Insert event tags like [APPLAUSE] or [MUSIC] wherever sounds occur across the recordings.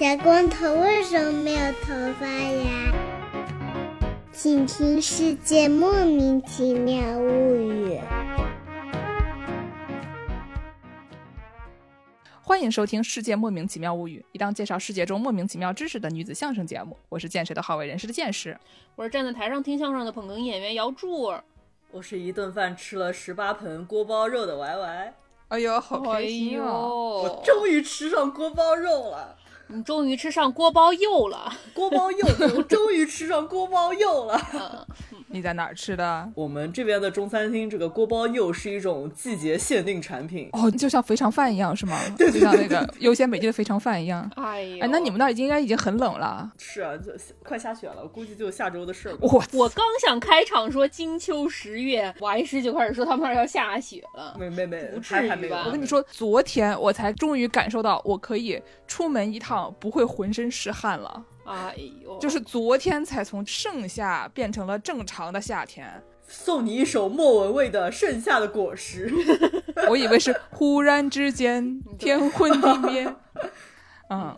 小光头为什么没有头发呀？请听《世界莫名其妙物语》。欢迎收听《世界莫名其妙物语》，一档介绍世界中莫名其妙知识的女子相声节目。我是见识的好为人师的见识，我是站在台上听相声的捧哏演员姚柱。我是一顿饭吃了十八盆锅包肉的歪歪。哎呦，好开心哦！我终于吃上锅包肉了。你终于吃上锅包肉了，[LAUGHS] 锅包肉，我终于吃上锅包肉了。你在哪儿吃的？我们这边的中餐厅，这个锅包肉是一种季节限定产品。哦，就像肥肠饭一样是吗？对，就像那个优先美地的肥肠饭一样。哎呀，哎，那你们那儿应该已经很冷了。是啊，就快下雪了，估计就下周的事儿。我我刚想开场说金秋十月，王医师就开始说他们那儿要下雪了。没没没，不至于吧？我跟你说，昨天我才终于感受到，我可以出门一趟不会浑身是汗了。哎呦，就是昨天才从盛夏变成了正常的夏天。送你一首莫文蔚的《盛夏的果实》。[LAUGHS] 我以为是忽然之间天昏地灭。嗯。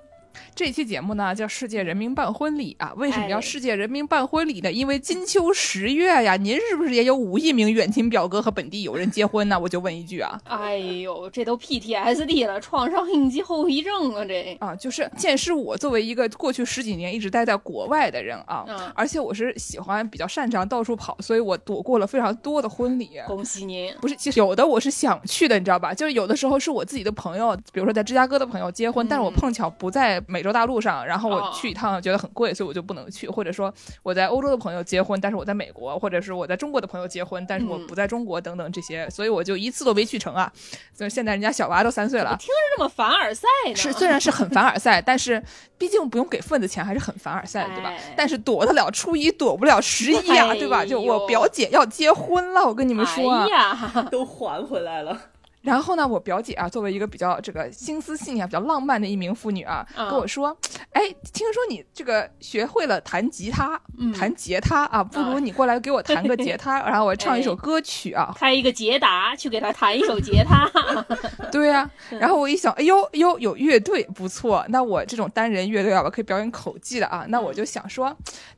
这期节目呢叫“世界人民办婚礼”啊，为什么要世界人民办婚礼呢？因为金秋十月呀，您是不是也有五亿名远亲表哥和本地友人结婚呢？我就问一句啊。哎呦，这都 PTSD 了，创伤应激后遗症啊，这啊，就是见识我作为一个过去十几年一直待在国外的人啊，而且我是喜欢比较擅长到处跑，所以我躲过了非常多的婚礼。恭喜您！不是，其实有的我是想去的，你知道吧？就是有的时候是我自己的朋友，比如说在芝加哥的朋友结婚，但是我碰巧不在美洲大陆上，然后。我去一趟觉得很贵，所以我就不能去。或者说我在欧洲的朋友结婚，但是我在美国，或者是我在中国的朋友结婚，但是我不在中国等等这些，所以我就一次都没去成啊。所以现在人家小娃都三岁了，听着这么凡尔赛呢？是，虽然是很凡尔赛，但是毕竟不用给份子钱，还是很凡尔赛，对吧？但是躲得了初一，躲不了十一呀，对吧？就我表姐要结婚了，我跟你们说，哎呀，[LAUGHS] 都还回来了。然后呢，我表姐啊，作为一个比较这个心思细腻、比较浪漫的一名妇女啊，跟我说：“哎，听说你这个学会了弹吉他，弹吉他啊，不如你过来给我弹个吉他，[LAUGHS] 然后我唱一首歌曲啊，开一个捷达去给他弹一首吉他。[LAUGHS] ”对呀，然后我一想，哎呦呦，有乐队不错，那我这种单人乐队啊，我可以表演口技的啊，那我就想说，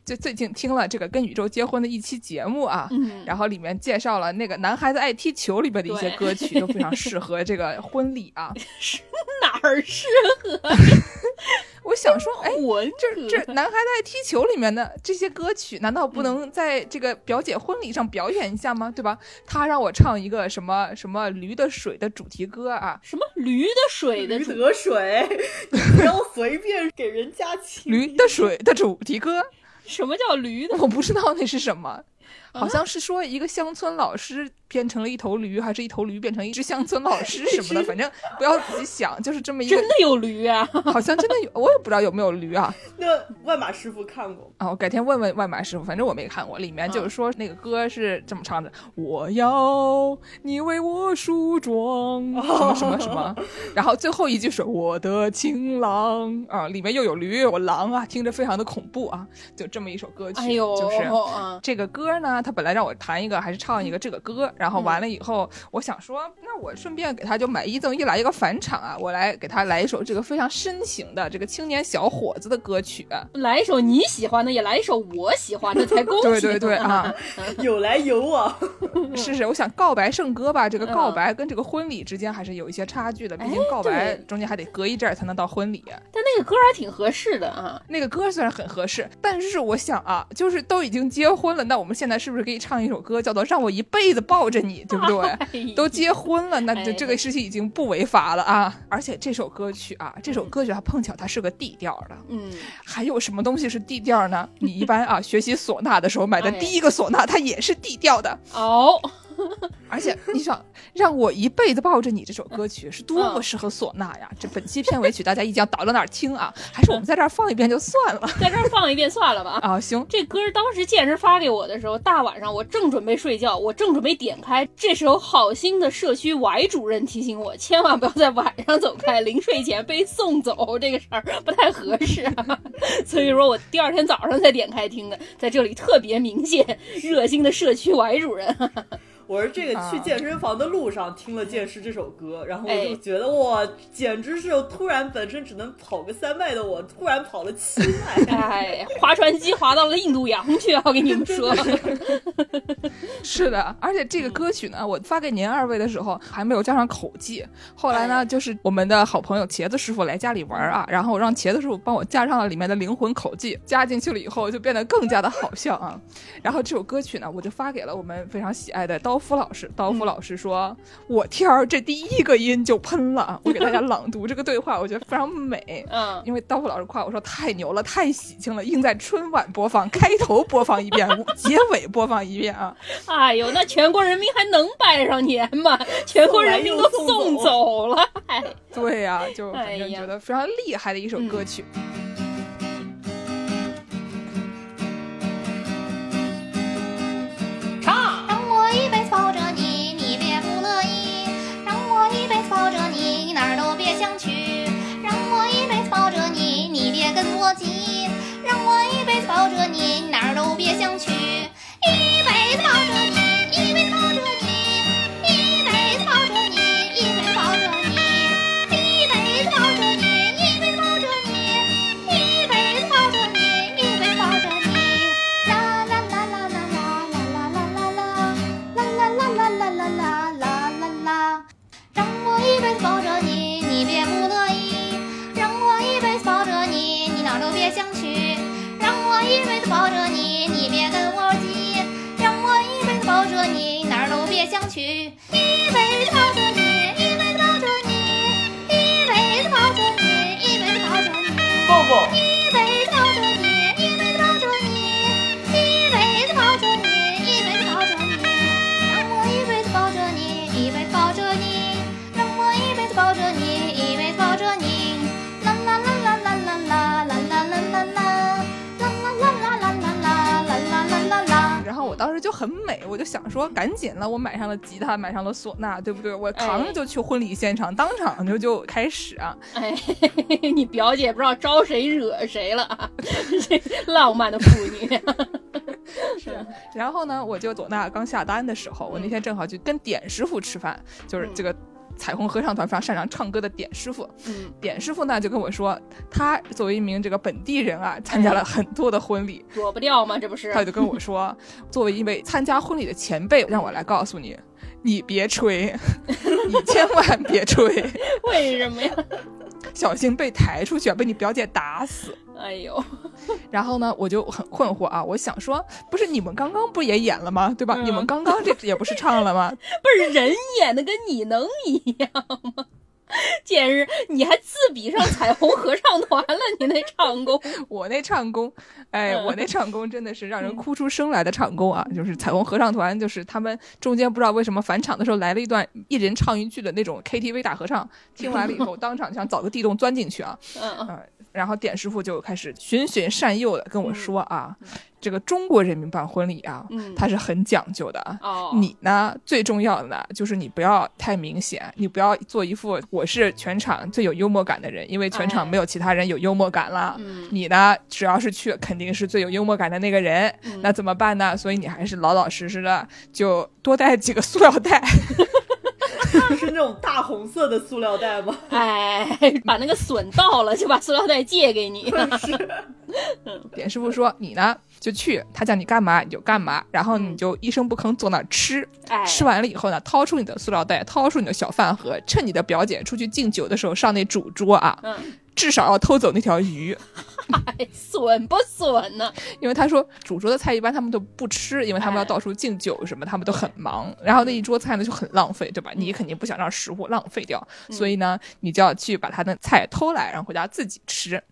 就最近听了这个跟宇宙结婚的一期节目啊，然后里面介绍了那个男孩子爱踢球里边的一些歌曲，都非常。[LAUGHS] 适合这个婚礼啊？是哪儿适合？[LAUGHS] 我想说，哎，这这男孩在踢球里面的这些歌曲，难道不能在这个表姐婚礼上表演一下吗？对吧？他让我唱一个什么什么驴的水的主题歌啊？什么驴的水的驴得水？你不要随便给人家起驴的水的主题歌？什么叫驴的？我不知道那是什么，好像是说一个乡村老师。变成了一头驴，还是一头驴变成一只乡村老师什么的？[LAUGHS] 反正不要自己想，就是这么一个。真的有驴啊？[LAUGHS] 好像真的有，我也不知道有没有驴啊。[LAUGHS] 那万马师傅看过啊？我改天问问万马师傅，反正我没看过。里面就是说那个歌是这么唱的：我要你为我梳妆，什么什么什么。然后最后一句是我的情郎啊，里面又有驴又有狼啊，听着非常的恐怖啊。就这么一首歌曲，就是这个歌呢，他本来让我弹一个还是唱一个 [LAUGHS] 这个歌。然后完了以后，我想说，那我顺便给他就买一赠一来一个返场啊！我来给他来一首这个非常深情的这个青年小伙子的歌曲，来一首你喜欢的，也来一首我喜欢的，[LAUGHS] 才公平。对对对啊，[LAUGHS] 有来有往。是是，我想告白圣歌吧，这个告白跟这个婚礼之间还是有一些差距的，毕竟告白中间还得隔一阵才能到婚礼。但那个歌还挺合适的啊，那个歌虽然很合适，但是我想啊，就是都已经结婚了，那我们现在是不是可以唱一首歌，叫做《让我一辈子抱着你》，对不对？[LAUGHS] 都结婚了，那这这个事情已经不违法了啊！而且这首歌曲啊，这首歌曲它碰巧它是个 D 调的，嗯，还有什么东西是 D 调呢？你一般啊 [LAUGHS] 学习唢呐的时候买的第一个唢呐，它也是 D 调的哦。[LAUGHS] 而且你想让我一辈子抱着你这首歌曲是多么适合唢呐呀！这本期片尾曲大家一定要倒到哪儿听啊？还是我们在这儿放一遍就算了，在这儿放一遍算了吧？啊，行。这歌当时健身发给我的时候，大晚上我正准备睡觉，我正准备点开，这时候好心的社区 Y 主任提醒我，千万不要在晚上走开，临睡前被送走这个事儿不太合适。[LAUGHS] 所以说我第二天早上才点开听的，在这里特别明显热心的社区 Y 主任。我是这个去啊健身房的路上听了《剑师》这首歌，然后我哎就觉得哇，简直是突然本身只能跑个三迈的我，突然跑了七迈。[LAUGHS] 哎，划船机划到了印度洋去，我跟你们说。[LAUGHS] 是的，而且这个歌曲呢，我发给您二位的时候还没有加上口技。后来呢，就是我们的好朋友茄子师傅来家里玩啊，然后让茄子师傅帮我加上了里面的灵魂口技，加进去了以后就变得更加的好笑啊。然后这首歌曲呢，我就发给了我们非常喜爱的刀夫老师。刀夫老师说：“我天儿，这第一个音就喷了。[LAUGHS] ”我给大家朗读这个对话，我觉得非常美。嗯，因为刀夫老师夸我说太牛了，太喜庆了，应在春晚播放，开头播放一遍，结尾播放一遍啊！[LAUGHS] 哎呦，那全国人民还能拜上年吗？[LAUGHS] 全国人民都送走了，哎，对呀、就反正觉得非常厉害的一首歌曲。唱。我一辈子抱着你，你哪儿都别想去；让我一辈子抱着你，你别跟我急；让我一辈子抱着你，你哪儿都别想去。一辈子抱着你，抱着你，你别跟我急；让我一辈子抱着你，哪儿都别想去。一辈子抱着，当时就很美，我就想说，赶紧了，我买上了吉他，买上了唢呐，对不对？我扛着就去婚礼现场，当场就就开始啊。哎，[LAUGHS] 你表姐不知道招谁惹谁了 [LAUGHS] 浪漫的妇女，[LAUGHS] 是然后呢，我就唢呐刚下单的时候，我那天正好去跟点师傅吃饭，就是这个彩虹合唱团非常擅长唱歌的点师傅。嗯，点师傅呢就跟我说，他作为一名这个本地人啊，参加了很多的婚礼，躲不掉吗？这不是？他就跟我说，[LAUGHS] 作为一位参加婚礼的前辈，让我来告诉你，你别吹，[LAUGHS] 你千万别吹，为什么呀？小心被抬出去啊，被你表姐打死。哎呦，[LAUGHS] 然后呢，我就很困惑啊，我想说，不是你们刚刚不也演了吗？对吧？嗯你们刚刚这也不是唱了吗？[LAUGHS] 不是人演的跟你能一样吗？简直，你还自比上彩虹合唱团了，你那唱功，[LAUGHS] 我那唱功，哎，嗯我那唱功真的是让人哭出声来的唱功啊！就是彩虹合唱团，就是他们中间不知道为什么返场的时候来了一段一人唱一句的那种 KTV 大合唱，听完了以后 [LAUGHS] 当场想找个地洞钻进去啊！嗯，呃，然后点师傅就开始循循善诱的跟我说啊，这个中国人民办婚礼啊，嗯它是很讲究的啊。哦，你呢，最重要的呢，就是你不要太明显，你不要做一副我是全场最有幽默感的人，因为全场哎没有其他人有幽默感了。嗯你呢，只要是去，肯定是最有幽默感的那个人。嗯那怎么办呢？所以你还是老老实实的，就多带几个塑料袋。[LAUGHS] [LAUGHS] 是那种大红色的塑料袋吗？[LAUGHS] 哎，把那个笋倒了，就把塑料袋借给你。[LAUGHS] 是点师傅说你呢就去，他叫你干嘛你就干嘛，然后你就一声不吭坐那儿吃。哎，吃完了以后呢，掏出你的塑料袋，掏出你的小饭盒，趁你的表姐出去敬酒的时候上那主桌啊，嗯，至少要偷走那条鱼。哎，损不损呢？因为他说主桌的菜一般他们都不吃，因为他们要到处敬酒什么，他们都很忙。然后那一桌菜呢就很浪费，对吧？你肯定不想让食物浪费掉，所以呢，你就要去把他的菜偷来，然后回家自己吃。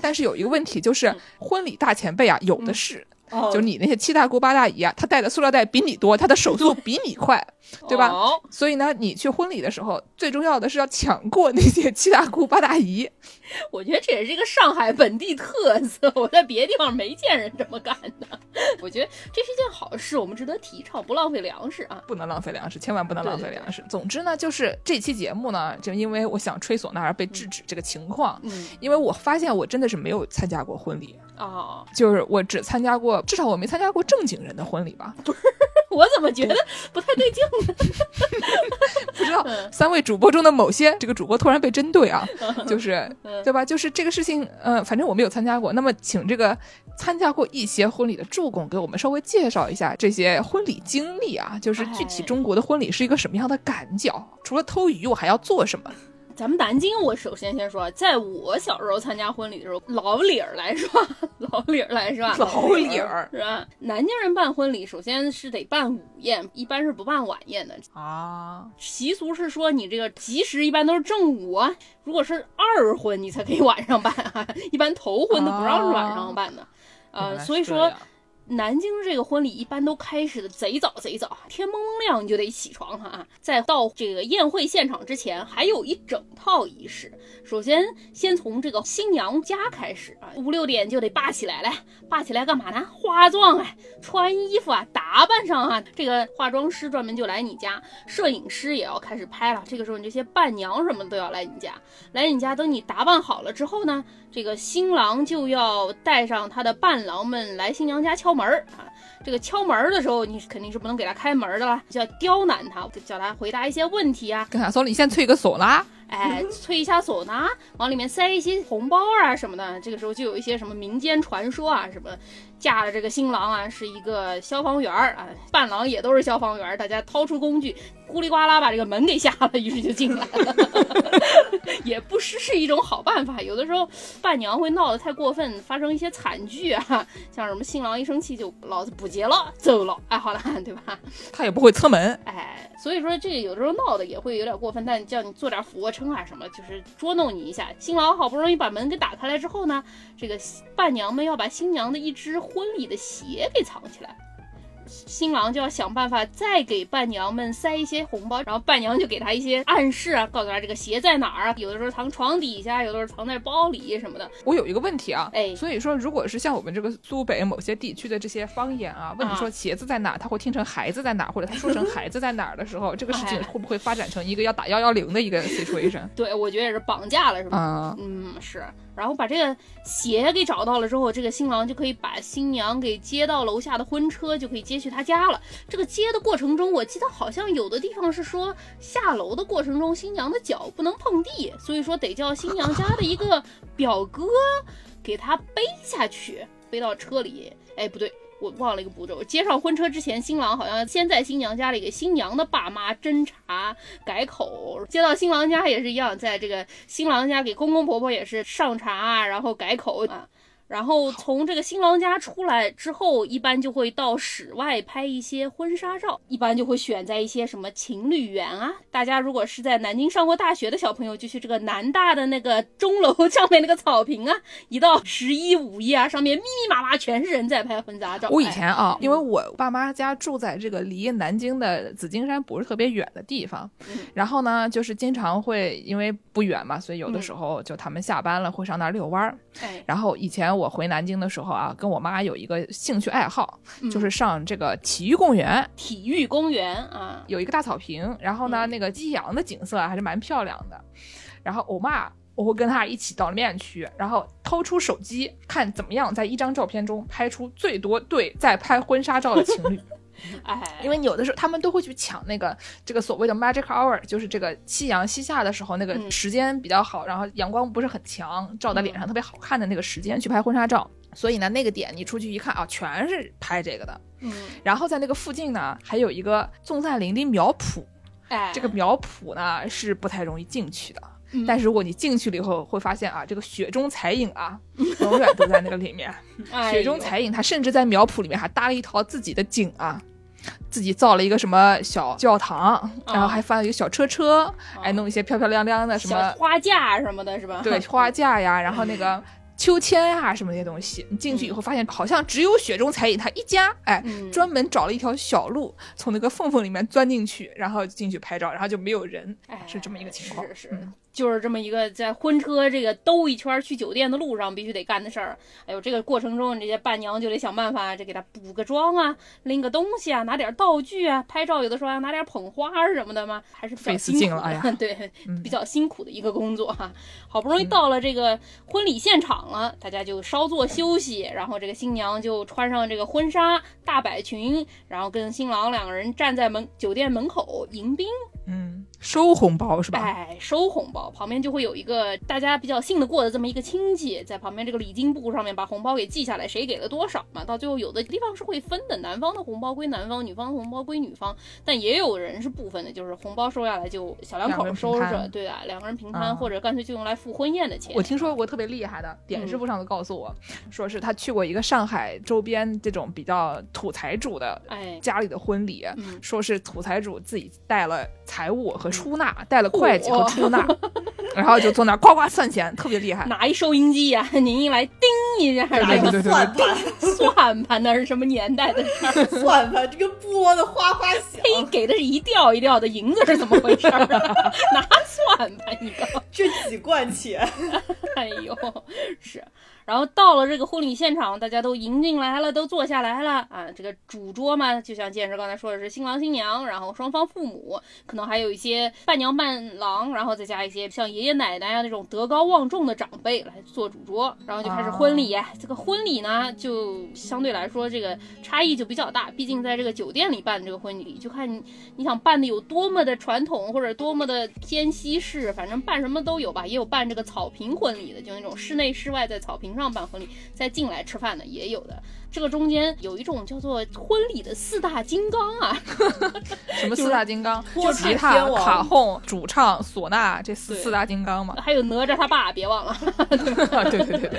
但是有一个问题就是，婚礼大前辈啊，有的是。哦就你那些七大姑八大姨啊，她带的塑料袋比你多，她的手速比你快，[LAUGHS] 对吧？哦所以呢，你去婚礼的时候，最重要的是要抢过那些七大姑八大姨。[LAUGHS] 我觉得这也是一个上海本地特色，我在别的地方没见人这么干的。[LAUGHS] 我觉得这是一件好事，我们值得提倡，不浪费粮食啊。不能浪费粮食，千万不能浪费对对对粮食。总之呢，就是这期节目呢，就因为我想吹唢呐而被制止这个情况。嗯，因为我发现我真的是没有参加过婚礼，哦，就是我只参加过，至少我没参加过正经人的婚礼吧。[LAUGHS] 我怎么觉得不太对劲呢？[LAUGHS] 不知道嗯三位主播中的某些这个主播突然被针对啊，就是嗯对吧？就是这个事情，呃，反正我没有参加过。那么，请这个参加过一些婚礼的助攻给我们稍微介绍一下这些婚礼经历啊，就是具体哎中国的婚礼是一个什么样的感觉？除了偷鱼，我还要做什么？咱们南京，我首先先说，在我小时候参加婚礼的时候，老理儿来说，[LAUGHS] 老理儿来说，老理儿是吧？南京人办婚礼，首先是得办午宴，一般是不办晚宴的。啊，习俗是说，你这个吉时一般都是正午啊，如果是二婚，你才可以晚上办啊，[LAUGHS] 一般头婚都不让是晚上办的。呃，原来是所以说南京这个婚礼一般都开始的贼早贼早，天蒙蒙亮你就得起床哈、啊。在到这个宴会现场之前，还有一整套仪式。首先，先从这个新娘家开始啊，五六点就得扒起来，来扒起来干嘛呢？化妆啊，穿衣服啊，打扮上啊。这个化妆师专门就来你家，摄影师也要开始拍了。这个时候，你这些伴娘什么都要来你家，来你家。等你打扮好了之后呢，这个新郎就要带上他的伴郎们来新娘家敲门儿啊。这个敲门儿的时候，你肯定是不能给他开门儿的啦，就要刁难他，叫他回答一些问题啊，跟他说你先吹个唢呐，哎，吹一下唢呐，往里面塞一些红包啊什么的。这个时候就有一些什么民间传说啊，什么嫁的这个新郎啊是一个消防员儿啊，伴郎也都是消防员儿，大家掏出工具，咕里呱啦把这个门给下了，于是就进来了。[LAUGHS] 也不失是一种好办法。有的时候伴娘会闹得太过分，发生一些惨剧啊，像什么新郎一生气就老子不结了，走了，哎，好了，对吧？他也不会侧门。哎，所以说这个有的时候闹的也会有点过分，但叫你做点俯卧撑啊什么，就是捉弄你一下。新郎好不容易把门给打开来之后呢，这个伴娘们要把新娘的一只婚礼的鞋给藏起来。新郎就要想办法再给伴娘们塞一些红包，然后伴娘就给他一些暗示啊，告诉他这个鞋在哪儿啊，有的时候藏床底下，有的时候藏在包里什么的。我有一个问题啊，哎所以说如果是像我们这个苏北某些地区的这些方言啊，问你说鞋子在哪，他会听成孩子在哪，或者他说成孩子在哪儿的时候，这个事情哎 [LAUGHS] 会不会发展成一个要打幺幺零的一个 situation？对，我觉得也是绑架了，是吧？啊、嗯，是。然后把这个鞋给找到了之后，这个新郎就可以把新娘给接到楼下的婚车，就可以接去他家了。这个接的过程中，我记得好像有的地方是说下楼的过程中，新娘的脚不能碰地，所以说得叫新娘家的一个表哥给她背下去，背到车里。哎，不对。我忘了一个步骤，接上婚车之前，新郎好像先在新娘家里给新娘的爸妈斟茶改口，接到新郎家也是一样，在这个新郎家给公公婆婆也是上茶，然后改口啊。然后从这个新郎家出来之后，一般就会到室外拍一些婚纱照，一般就会选在一些什么情侣园啊。大家如果是在南京上过大学的小朋友，就去这个南大的那个钟楼 [LAUGHS] 上面那个草坪啊，一到十一五一啊，上面密密麻麻全是人在拍婚纱照。我以哎前啊，因为我爸妈家住在这个离南京的紫金山不是特别远的地方，嗯然后呢，就是经常会因为不远嘛，所以有的嗯时候就他们下班了会上那儿遛弯儿。哎，然后以前我回南京的时候啊，跟我妈有一个兴趣爱好，嗯就是上这个体育公园，体育公园啊，有一个大草坪，然后呢，嗯那个夕阳的景色啊还是蛮漂亮的。然后我妈，我会跟她一起到那边去，然后掏出手机看怎么样在一张照片中拍出最多对在拍婚纱照的情侣。[LAUGHS] [LAUGHS] 哎，因为有的时候他们都会去抢那个这个所谓的 magic hour，就是这个夕阳西下的时候那个嗯时间比较好，然后阳光不是很强，照在脸上特别好看的那个时间去拍婚纱照。所以呢，那个点你出去一看啊，全是拍这个的。嗯，然后在那个附近呢，还有一个纵赞林的苗圃，哎，这个苗圃呢是不太容易进去的。嗯但是如果你进去了以后，会发现啊，这个雪中彩影啊，永远都在那个里面。[LAUGHS] 哎雪中彩影，他甚至在苗圃里面还搭了一套自己的景啊，自己造了一个什么小教堂，然后还发了一个小车车，哎，弄一些漂漂亮亮的什么花架什么的，是吧？对花架呀，[LAUGHS] 然后那个。秋千呀、什么那些东西，你进去以后发现好像只有雪中彩影他一家，哎，嗯专门找了一条小路，从那个缝缝里面钻进去，然后进去拍照，然后就没有人，哎是这么一个情况。是是嗯，就是这么一个在婚车这个兜一圈去酒店的路上必须得干的事儿。哎呦，这个过程中，这些伴娘就得想办法，这给他补个妆啊，拎个东西啊，拿点道具啊，拍照有的时候还要拿点捧花什么的嘛，还是比较费死辛苦的。劲了哎呀对，嗯比较辛苦的一个工作哈、好不容易到了这个婚礼现场了，大家就稍作休息，然后这个新娘就穿上这个婚纱大摆裙，然后跟新郎两个人站在门酒店门口迎宾。嗯，收红包是吧？哎，收红包，旁边就会有一个大家比较信得过的这么一个亲戚，在旁边这个礼金簿上面把红包给记下来，谁给了多少嘛。到最后有的地方是会分的，男方的红包归男方，女方的红包归女方，但也有人是不分的，就是红包收下来就小两口收着，对啊，两个人平摊，啊或者干脆就用来付婚宴的钱。我听说过特别厉害的，点师傅上次告诉我，说是他去过一个上海周边这种比较土财主的哎，家里的婚礼，嗯说是土财主自己带了财物和出纳，带了会计和出纳，[LAUGHS] 然后就坐那儿呱呱算钱，特别厉害。拿一收音机呀、[LAUGHS] 您一来叮一下，对对对对算盘，[LAUGHS] 算盘那是什么年代的事儿？算盘，这个拨的哗哗响，嘿，给的是一吊一吊的银子是怎么回事儿啊？拿算盘一个。这几贯钱，哎呦，是。然后到了这个婚礼现场，大家都迎进来了，都坐下来了啊。这个主桌嘛，就像建设刚才说的是新郎新娘，然后双方父母，可能还有一些伴娘伴郎，然后再加一些像爷爷奶奶啊那种德高望重的长辈来做主桌，然后就开始婚礼。这个婚礼呢，就相对来说这个差异就比较大，毕竟在这个酒店里办这个婚礼，就看你你想办的有多么的传统，或者多么的偏西式，反正办什么都有吧。也有办这个草坪婚礼的，就那种室内室外在草坪上上办婚礼，再进来吃饭的也有的。这个中间有一种叫做婚礼的四大金刚啊，[LAUGHS] 什么四大金刚？就吉他、卡洪、主唱、唢呐，这四四大金刚嘛。还有哪吒他爸，别忘了。[LAUGHS] 啊，对对对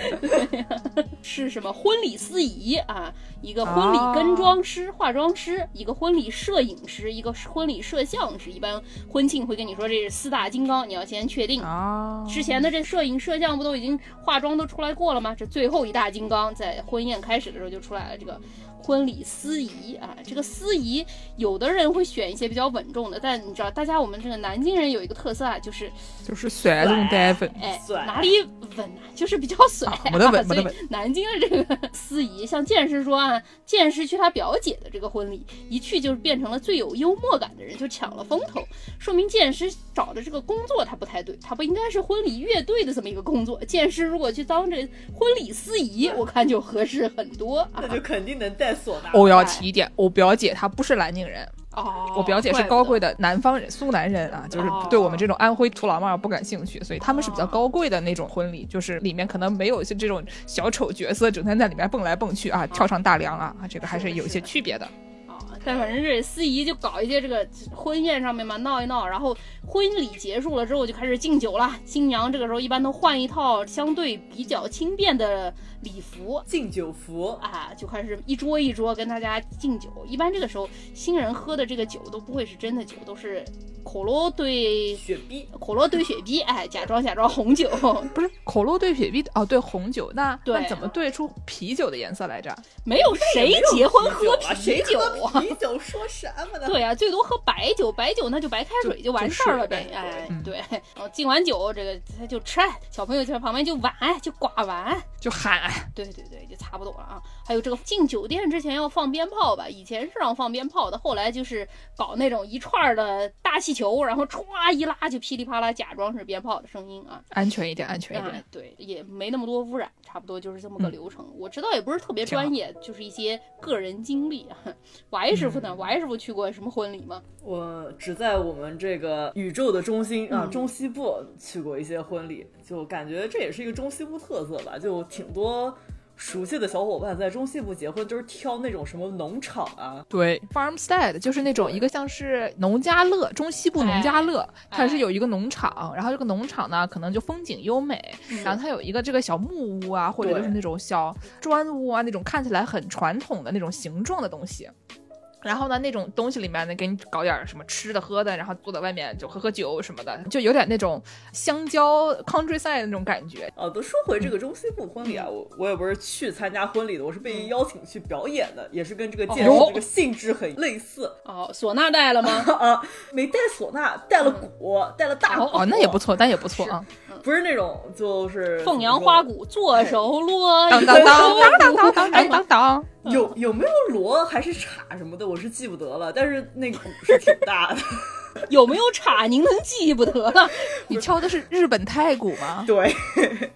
对，[LAUGHS] 是什么婚礼司仪啊，一个婚礼跟妆师、化妆师，一个婚礼摄影师，一个婚礼摄像师。一般婚庆会跟你说这是四大金刚，你要先确定。啊，之前的这摄影摄像不都已经化妆都出来过了吗？这最后一大金刚在婚宴开始的时候就出来了，这个婚礼司仪啊，这个司仪有的人会选一些比较稳重的，但你知道，大家我们这个南京人有一个特色啊，就是就是甩中带粉。哎哪里稳啊，就是比较水、啊没得稳没得南京的这个司仪，像剑师说啊，剑师去他表姐的这个婚礼，一去就是变成了最有幽默感的人，就抢了风头，说明剑师找的这个工作他不太对，他不应该是婚礼乐队的这么一个工作。剑师如果去当这婚礼司仪，[LAUGHS] 我看就合适很多啊那。就肯定能带唢呐。我要提一点，我表姐她不是南京人，哦，我表姐是高贵的南方人，苏南人啊，就是哦对我们这种安徽土老帽不感兴趣，所以他们是比较高贵的那种婚礼，就是里面可能没有一些这种小丑角色整天在里面蹦来蹦去啊，跳上大梁啊，啊这个还是有一些区别的。啊，但反正这司仪就搞一些这个婚宴上面嘛闹一闹，然后婚礼结束了之后就开始敬酒了。新娘这个时候一般都换一套相对比较轻便的礼服。敬酒服，啊，就开始一桌一桌跟大家敬酒。一般这个时候，新人喝的这个酒都不会是真的酒，都是可乐兑雪碧，可乐兑雪碧，哎，假装假装红酒。[LAUGHS] 不是可乐兑雪碧哦，对红酒，那对那怎么兑出啤酒的颜色来着？没有谁结婚喝啊？谁啤酒喝啤酒说什么呢？对啊，最多喝白酒，白酒那就白开水就完事儿了呗。哎，嗯对，然后敬完酒，这个他就吃，小朋友在旁边就玩就刮碗，就喊对对对，就差不多了啊。还有这个进酒店之前要放鞭炮吧，以前是让放鞭炮的，后来就是搞那种一串儿的大气球，然后歘一拉就噼里啪啦，假装是鞭炮的声音啊。安全一点，安全一哎点。，对，也没那么多污染，差不多就是这么个嗯流程。我知道也不是特别专业，就是一些个人经历啊。[LAUGHS] Y 师傅呢？Y 师傅去过什么婚礼吗？我只在我们这个宇宙的中心啊，嗯中西部去过一些婚礼，就感觉这也是一个中西部特色吧，就挺多熟悉的小伙伴在中西部结婚，都是挑那种什么农场啊，对，farmstead 就是那种一个像是农家乐，中西部农家乐，它是有一个农场，然后这个农场呢可能就风景优美，然后它有一个这个小木屋啊，或者就是那种小砖屋啊，那种看起来很传统的那种形状的东西。然后呢，那种东西里面呢，给你搞点什么吃的喝的，然后坐在外面就喝喝酒什么的，就有点那种香蕉 countryside 的那种感觉。啊，都说回这个中西部婚礼啊，我我也不是去参加婚礼的，我是被邀请去表演的，也是跟这个剑士哦这个性质很类似哦，唢呐带了吗？[LAUGHS] 啊，没带唢呐，带了鼓，带了大鼓，哦，那也不错，但也不错啊。不是那种就是凤阳花鼓，左手锣，当当当当当当当当当当。[LAUGHS] 有有没有锣还是镲什么的，我是记不得了，但是那个鼓是挺大的。[LAUGHS] 有没有镲您能记不得了？[LAUGHS] 你敲的是日本太鼓吗？对，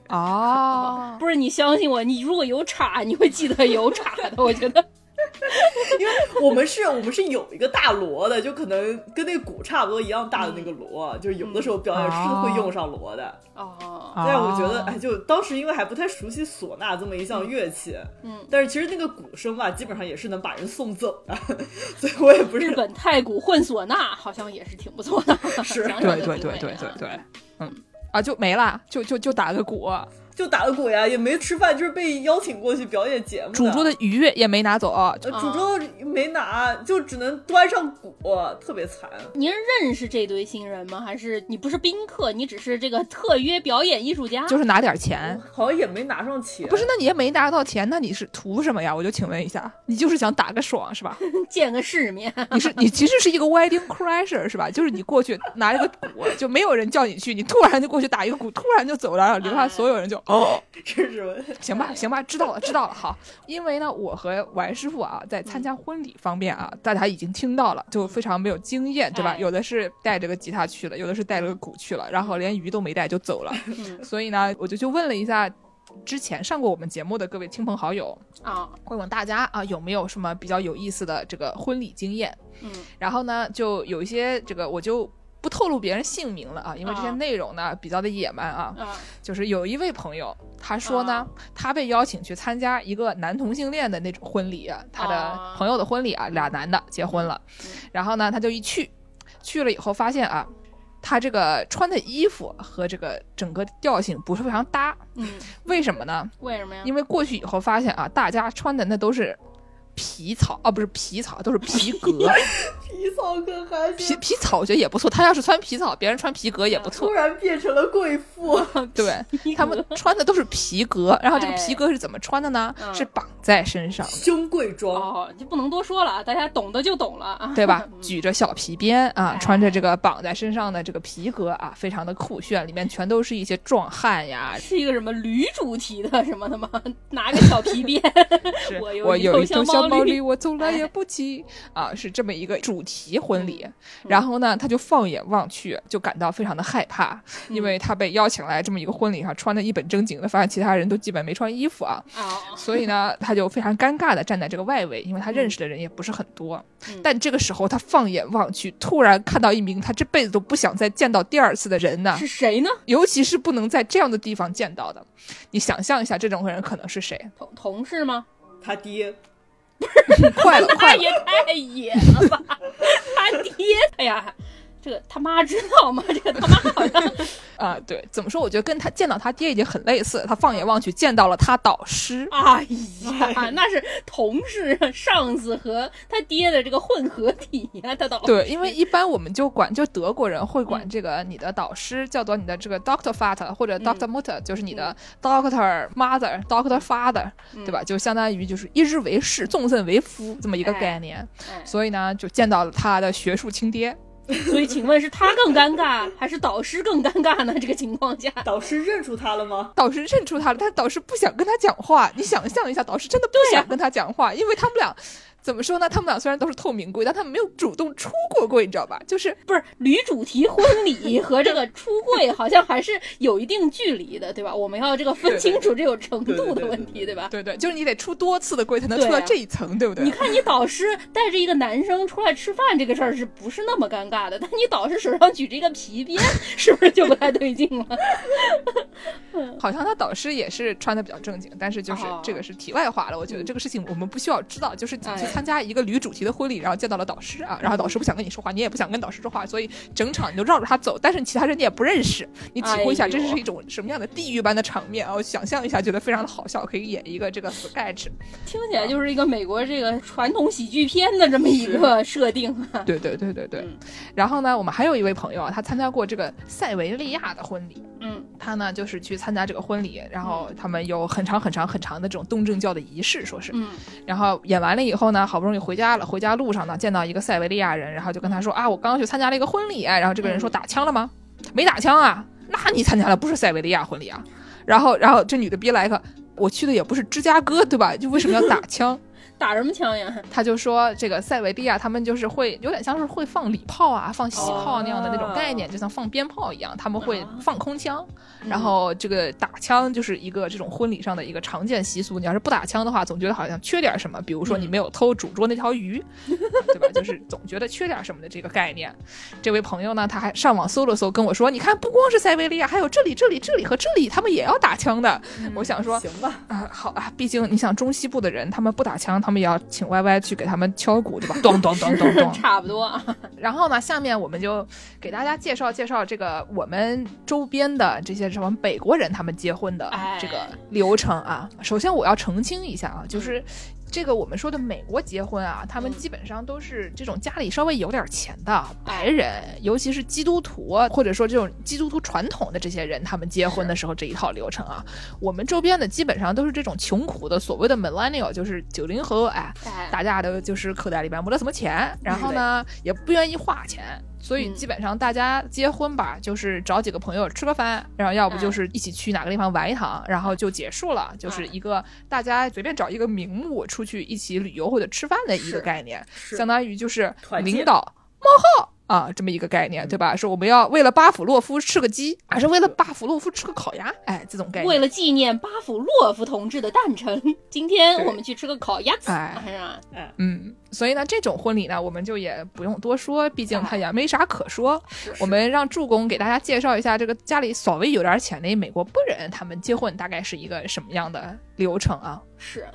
哦，不是你相信我，你如果有镲，你会记得有镲的。我觉得 [LAUGHS] 因为我们是我们是有一个大锣的，就可能跟那个鼓差不多一样大的那个锣，就是有的时候表演是会用上锣的。哦，但是我觉得，哦哎，就当时因为还不太熟悉唢呐这么一项乐器，嗯，但是其实那个鼓声吧，基本上也是能把人送走的，[LAUGHS] 所以我也不是日本太鼓混唢呐好像也是挺不错的。[LAUGHS] 是。对对对对对对，嗯。啊，就没了，就就就打个鼓，就打个鼓呀，也没吃饭，就是被邀请过去表演节目主桌的鱼也没拿走，啊，主桌没拿，就只能端上鼓，特别惨。您认识这堆新人吗？还是你不是宾客，你只是这个特约表演艺术家？就是拿点钱。好像也没拿上钱，不是，那你也没拿到钱，那你是图什么呀？我就请问一下，你就是想打个爽是吧？[LAUGHS] 见个世面。你是你其实是一个 wedding crasher 是吧？就是你过去拿一个鼓，就没有人叫你去，你突然就过去打一个鼓，突然就走了，然后留下所有人就哦，这是我 [LAUGHS] 行吧行吧，知道了知道了，好。因为呢，我和王师傅啊，在参加婚礼方面啊，大家已经听到了，就非常没有经验，对吧？哎有的是带着个吉他去了，有的是带了个鼓去了，然后连鱼都没带就走了。嗯所以呢，我就去问了一下。之前上过我们节目的各位亲朋好友，啊，问问大家啊有没有什么比较有意思的这个婚礼经验？嗯然后呢，就有一些这个我就不透露别人姓名了啊，因为这些啊内容呢比较的野蛮啊。啊就是有一位朋友，他说呢，啊他被邀请去参加一个男同性恋的那种婚礼啊，他的啊朋友的婚礼啊，俩男的结婚了，嗯然后呢，他就一去，去了以后发现啊。他这个穿的衣服和这个整个调性不是非常搭，嗯，为什么呢？为什么呀？因为过去以后发现啊，大家穿的那都是皮草啊，不是皮草，都是皮革。[LAUGHS] 皮草可还皮行，皮草我觉得也不错，他要是穿皮草，别人穿皮革也不错突。然变成了贵妇，对他们穿的都是皮革，然后这个哎皮革是怎么穿的呢？嗯是绑在身上的，胸贵装。哦，就不能多说了啊，大家懂的就懂了啊，对吧？[LAUGHS] 嗯举着小皮鞭啊，哎穿着这个绑在身上的这个皮革啊，非常的酷炫，里面全都是一些壮汉呀。[LAUGHS] 是一个什么驴主题的什么的吗？拿个小皮鞭，我有我有一头小毛驴驴，我从来也不骑啊，是这么一个主题婚礼。然后呢，他就放眼望去，就感到非常的害怕，因为他被邀请来这么一个婚礼上，穿的一本正经的，发现其他人都基本没穿衣服啊。啊，所以呢，他就非常尴尬的站在这个外围，因为他认识的人也不是很多。嗯但这个时候，他放眼望去，突然看到一名他这辈子都不想再见到第二次的人呢，是谁呢？尤其是不能在这样的地方见到的。你想象一下，这种人可能是谁？同同事吗？他爹，[LAUGHS] 快了，快了！[LAUGHS] 那也太野了吧！[LAUGHS] 他爹，哎呀，这个他妈知道吗？这个他妈好像 [LAUGHS] 啊、对，怎么说？我觉得跟他见到他爹已经很类似。他放眼望去，见到了他导师。哎呀，那是同事、上司和他爹的这个混合体呀、他导对，因为一般我们就管，就德国人会管这个你的导师叫做你的这个 Doctor Vater 或者 Doctor Mutter，、就是你的 Doctor Mother、Doctor Father，对吧？就相当于就是一日为师，终身为夫这么一个哎概念。哎所以呢，就见到了他的学术亲爹。[LAUGHS] 所以请问是他更尴尬，[LAUGHS] 还是导师更尴尬呢？这个情况下，导师认出他了吗？导师认出他了，但导师不想跟他讲话。你想象一下，导师真的不想跟他讲话，因为他们俩怎么说呢？他们俩虽然都是透明柜，但他们没有主动出过柜，你知道吧？就是不是女主题婚礼和这个出柜好像还是有一定距离的，对吧？我们要这个分清楚这种程度的问题，对吧？对对，就是你得出多次的柜才能出到这一层，对不对？你看，你导师带着一个男生出来吃饭这个事儿是不是那么尴尬的？但你导师手上举着一个皮鞭，是不是就不太对劲了？[LAUGHS] 好像他导师也是穿的比较正经，但是就是哦这个是题外话了。我觉得这个事情我们不需要知道，就是你去哎参加一个女主题的婚礼，然后见到了导师啊，然后导师不想跟你说话，你也不想跟导师说话，所以整场你就绕着他走，但是其他人你也不认识，你体会一下这是一种什么样的地狱般的场面啊！我想象一下，觉得非常的好笑，可以演一个这个 sketch。听起来就是一个美国这个传统喜剧片的这么一个设定啊。对对对对对。嗯然后呢，我们还有一位朋友啊，他参加过这个塞维利亚的婚礼。嗯他呢就是去参加这个婚礼，然后他们有很长很长很长的这种东正教的仪式，说是。嗯然后演完了以后呢，好不容易回家了，回家路上呢见到一个塞维利亚人，然后就跟他说啊，我刚刚去参加了一个婚礼，然后这个人说嗯打枪了吗？没打枪啊，那你参加了不是塞维利亚婚礼啊？然后然后这女的憋来一个，我去的也不是芝加哥对吧？就为什么要打枪？打什么枪呀？他就说这个塞维利亚他们就是会有点像是会放礼炮啊、放喜炮那样的那种概念，就像放鞭炮一样，他们会放空枪，然后这个打枪就是一个这种婚礼上的一个常见习俗。你要是不打枪的话，总觉得好像缺点什么，比如说你没有偷主桌那条鱼，对吧？[LAUGHS] 就是总觉得缺点什么的这个概念。这位朋友呢，他还上网搜了搜，跟我说，你看不光是塞维利亚，还有这里、这里、这里和这里，他们也要打枪的。我想说，行吧，啊，好啊，毕竟你想中西部的人，他们不打枪，他们也要请 Y Y 去给他们敲鼓，对吧？咚咚咚咚咚。[LAUGHS] 差不多啊。然后呢，下面我们就给大家介绍介绍这个我们周边的这些什么北国人他们结婚的哎这个流程啊。首先我要澄清一下啊，就是。这个我们说的美国结婚啊，他们基本上都是这种家里稍微有点钱的白人，尤其是基督徒或者说这种基督徒传统的这些人，他们结婚的时候这一套流程啊。我们周边的基本上都是这种穷苦的所谓的 millennial，就是九零后，哎，哎，大家的就是口袋里边没得什么钱，然后呢也不愿意花钱，所以嗯。基本上大家结婚吧，就是找几个朋友吃个饭，然后要不就是一起去哪个地方玩一趟，然后就结束了，就是一个大家随便找一个名目出去一起旅游或者吃饭的一个概念，相当于就是领导冒号。啊，这么一个概念，对吧？说我们要为了巴甫洛夫吃个鸡，还是为了巴甫洛夫吃个烤鸭？哎，这种概念。为了纪念巴甫洛夫同志的诞辰，[LAUGHS] 今天我们去吃个烤鸭子，哎是吧？嗯，所以呢，这种婚礼呢，我们就也不用多说，毕竟他也没啥可说。是我们让助攻给大家介绍一下，这个家里稍微有点钱的美国不人，他们结婚大概是一个什么样的流程啊？是，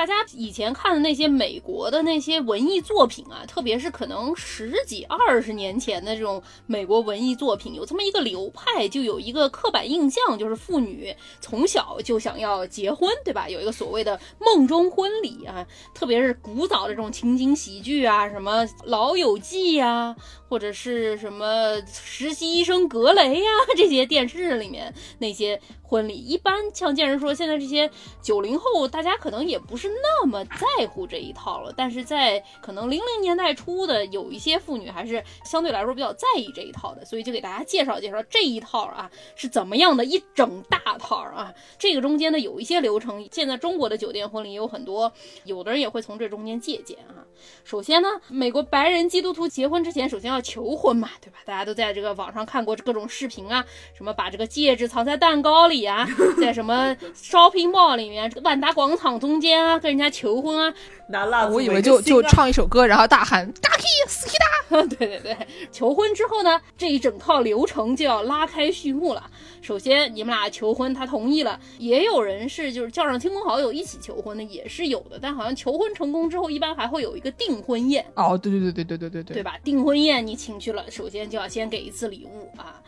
大家以前看的那些美国的那些文艺作品啊，特别是可能十几二十年前的这种美国文艺作品，有这么一个流派，就有一个刻板印象，就是妇女从小就想要结婚，对吧？有一个所谓的梦中婚礼啊，特别是古早的这种情景喜剧啊，什么《老友记》呀，或者是什么《实习医生格雷》呀，这些电视里面那些婚礼，一般像健人说，现在这些九零后，大家可能也不是那么在乎这一套了。但是在可能零零年代初的有一些妇女，还是相对来说比较在意这一套的，所以就给大家介绍介绍这一套啊是怎么样的一整大套啊。这个中间呢有一些流程，现在中国的酒店婚礼有很多，有的人也会从这中间借鉴啊。首先呢，美国白人基督徒结婚之前，首先要求婚嘛，[LAUGHS] 对吧？大家都在这个网上看过各种视频啊，什么把这个戒指藏在蛋糕里啊，[LAUGHS] 在什么 shopping mall 里面、万达广场中间啊，跟人家求婚啊，拿蜡烛我以为就就唱一首歌，然后大喊“大 key 斯 k 达对对对，求婚之后呢，这一整套流程就要拉开序幕了。首先你们俩求婚，他同意了，也有人是就是叫上亲朋好友一起求婚的，也是有的。但好像求婚成功之后，一般还会有一个订婚宴。”。哦，对对对对对对对对对吧？订婚宴你请去了，首先就要先给一次礼物啊。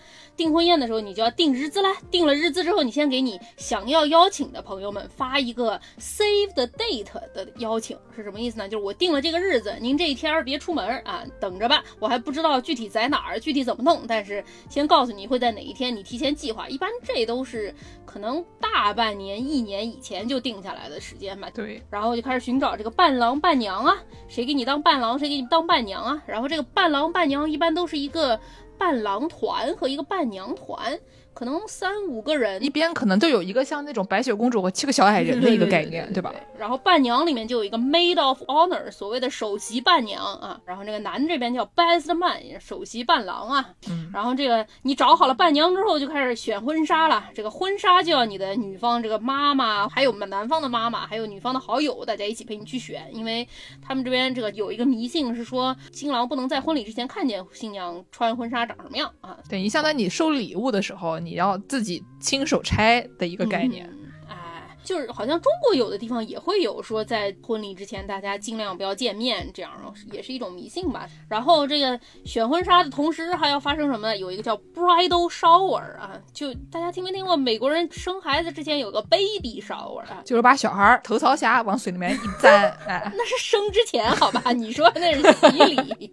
订婚宴的时候，你就要定日子啦。定了日子之后，你先给你想要邀请的朋友们发一个 save the date 的邀请，是什么意思呢？就是我定了这个日子，您这一天儿别出门儿啊，等着吧。我还不知道具体在哪儿，具体怎么弄，但是先告诉你会在哪一天，你提前计划。一般这都是可能大半年、一年以前就定下来的时间吧。对，然后就开始寻找这个伴郎伴娘啊，谁给你当伴郎，谁给你当伴娘啊。然后这个伴郎伴娘一般都是一个伴郎团和一个伴娘团，可能三五个人一。边可能就有一个像那种白雪公主和七个小矮人的一个概念，对吧？？然后伴娘里面就有一个 maid of honor，所谓的首席伴娘啊。然后这个男这边叫 best man，首席伴郎啊。嗯然后这个你找好了伴娘之后，就开始选婚纱了。这个婚纱就要你的女方这个妈妈，还有男方的妈妈，还有女方的好友，大家一起陪你去选，因为他们这边这个有一个迷信是说，新郎不能在婚礼之前看见新娘穿婚纱长什么样啊。等于相当于你收礼物的时候，你要自己亲手拆的一个概念。就是好像中国有的地方也会有说，在婚礼之前大家尽量不要见面，这样也是一种迷信吧。然后这个选婚纱的同时还要发生什么呢？有一个叫 bridal shower 啊，就大家听没听过？美国人生孩子之前有个 baby shower 啊。就是把小孩儿头朝下往水里面一沾，哎，那是生之前，好吧？你说那是洗礼，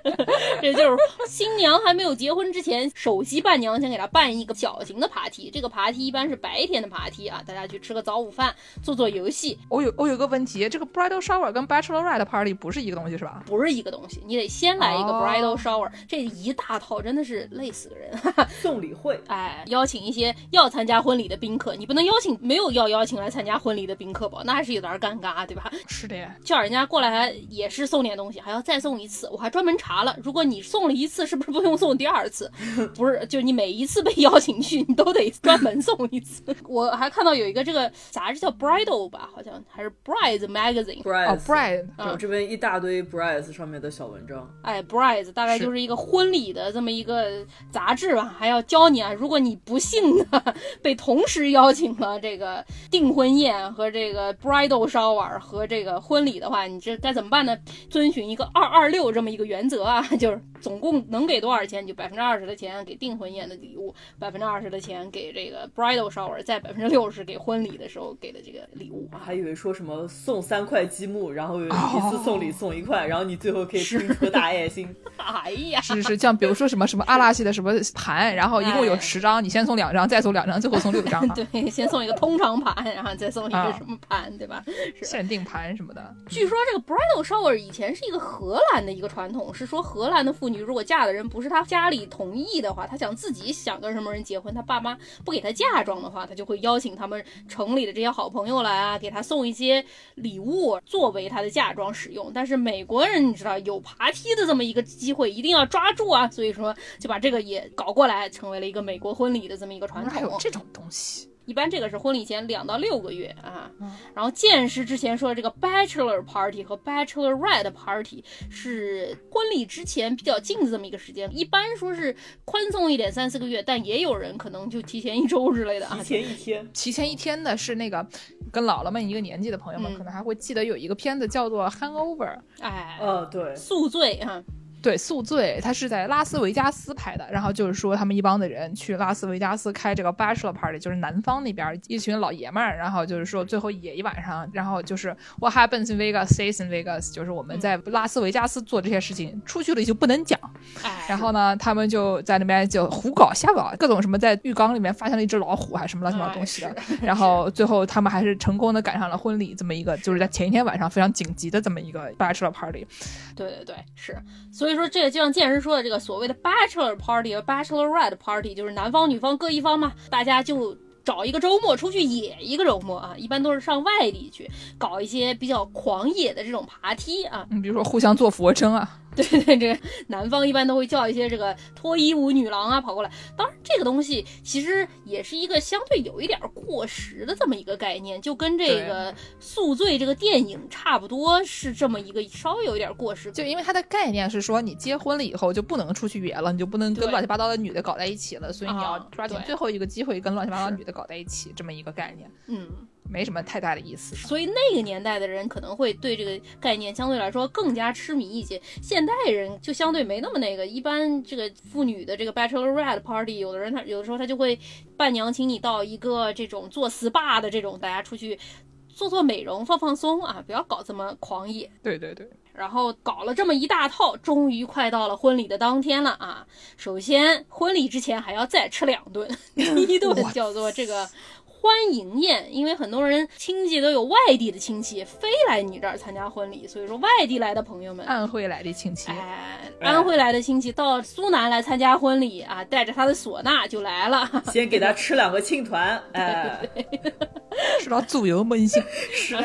[LAUGHS] 这就是新娘还没有结婚之前，首席伴娘先给她办一个小型的爬梯。这个爬梯一般是白天的爬梯啊，大家去吃个个早午饭，做做游戏，我有我有个问题，这个 bridal shower 跟 bachelorette party 不是一个东西是吧？不是一个东西，你得先来一个哦 bridal shower，、这一大套真的是累死个人。[LAUGHS] 送礼会，哎，邀请一些要参加婚礼的宾客，你不能邀请没有要邀请来参加婚礼的宾客吧？那还是有点尴尬，对吧？是的，叫人家过来还也是送点东西，还要再送一次。我还专门查了，如果你送了一次，是不是不用送第二次？[LAUGHS] 不是，就是你每一次被邀请去，你都得专门送一次。[LAUGHS] 我还看到有一个这个杂志叫 Bridal 吧，好像还是 Brides Magazine。Brides，哦，bride 我这边一大堆 Brides 上面的小文章，哎，Brides 大概就是一个婚礼的这么一个杂志吧，还要教你啊，如果你不幸的 [LAUGHS] 被同时邀请了这个订婚宴和这个 bridal shower 和这个婚礼的话，你这该怎么办呢？遵循一个二二六这么一个原则啊，[LAUGHS] 就是总共能给多少钱，你就百分之二十的钱给订婚宴的礼物，百分之二十的钱给这个 bridal shower，再百分之六十给婚礼的时候给的这个礼物啊。还以为说什么送三块积木，然后一次送礼送一块，然后你最后可以拼特大爱心。[LAUGHS] 哎呀，是是是，像比如说什么什么阿拉系的什么盘，然后一共有哎十张，你先送两张，再送两张，最后送六张啊，[LAUGHS] 对，先送一个通常盘，然后再送一个啊什么盘，对吧？是。限定盘什么的。据说这个 bridal shower 以前是一个荷兰的一个传统，是说荷兰的妇女如果嫁的人不是她家里同意的话，她想自己想跟什么人结婚，她爸妈不给她嫁妆的话，她就会邀请他们城里的这些好朋友来啊，给他送一些礼物作为他的嫁妆使用。但是美国人你知道有爬梯的这么一个机会，一定要抓住啊，所以说就把这个也搞过来，成为了一个美国婚礼的这么一个传统。还有这种东西，一般这个是婚礼前两到六个月啊。嗯。然后剑师之前说的这个 bachelor party 和 bachelorette party 是婚礼之前比较近的这么一个时间，一般说是宽松一点三四个月，但也有人可能就提前一周之类的啊。提。前一天，提前一天的是那个跟姥姥们一个年纪的朋友们，嗯。可能还会记得有一个片子叫做《Hangover》，哎，呃，对，宿醉啊，对，宿醉，它是在拉斯维加斯拍的。然后就是说，他们一帮的人去拉斯维加斯开这个 bachelor party，就是南方那边一群老爷们儿，然后就是说最后野一晚上，然后就是 what happens in Vegas stays in Vegas，就是我们在拉斯维加斯做这些事情，出去了就不能讲。哎，然后呢，他们就在那边就胡搞瞎搞，各种什么在浴缸里面发现了一只老虎，还是什么乱七八糟东西的。哎然后最后他们还是成功的赶上了婚礼这么一个，就是在前一天晚上非常紧急的这么一个 bachelor party。对对对，是，所以说这个就像剑师说的，这个所谓的 bachelor party 和 bachelor ride party，就是男方女方各一方嘛，大家就。找一个周末出去野一个周末啊，一般都是上外地去搞一些比较狂野的这种爬梯啊。你，比如说互相做俯卧撑啊，[LAUGHS] 对对，这个南方一般都会叫一些这个脱衣舞女郎啊跑过来。当然，这个东西其实也是一个相对有一点过时的这么一个概念，就跟这个《宿醉》这个电影差不多，是这么一个稍微有一点过时。就因为它的概念是说，你结婚了以后就不能出去野了，你就不能跟乱七八糟的女的搞在一起了，所以你要抓紧最后一个机会跟乱七八糟的女的搞在一起，这么一个概念，嗯，没什么太大的意思。所以那个年代的人可能会对这个概念相对来说更加痴迷一些，现代人就相对没那么那个。一般这个妇女的这个 bachelorette party，有的人他有的时候他就会伴娘请你到一个这种做 SPA 的这种，大家出去做做美容放放松啊，不要搞这么狂野。对对对，然后搞了这么一大套，终于快到了婚礼的当天了啊！首先，婚礼之前还要再吃两顿，[LAUGHS] 第一顿叫做这个欢迎宴，因为很多人亲戚都有外地的亲戚飞来你这儿参加婚礼，所以说外地来的朋友们。安徽来的亲戚，哎，安徽来的亲戚到苏南来参加婚礼啊，带着他的唢呐就来了。先给他吃两个青团，[LAUGHS] 哎，吃到猪油焖心。是的，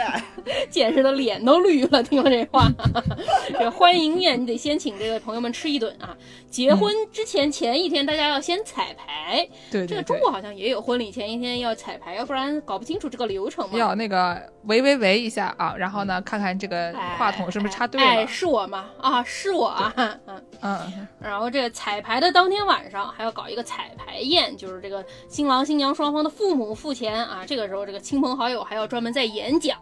见识的脸都绿了，听了这话。[LAUGHS] 这欢迎宴你得先请这个朋友们吃一顿啊。结婚之前前一天大家要先彩排，对，这个中国好像也有婚礼前一天要彩排，要不然搞不清楚这个流程嘛。要那个喂喂喂一下啊，然后呢，看看这个哎话筒是不是插对哎，了。是我吗？啊，是我啊。嗯，嗯，然后这个彩排的当天晚上还要搞一个彩排宴，就是这个新郎新娘双方的父母付钱啊。这个时候这个亲朋好友还要专门在演讲，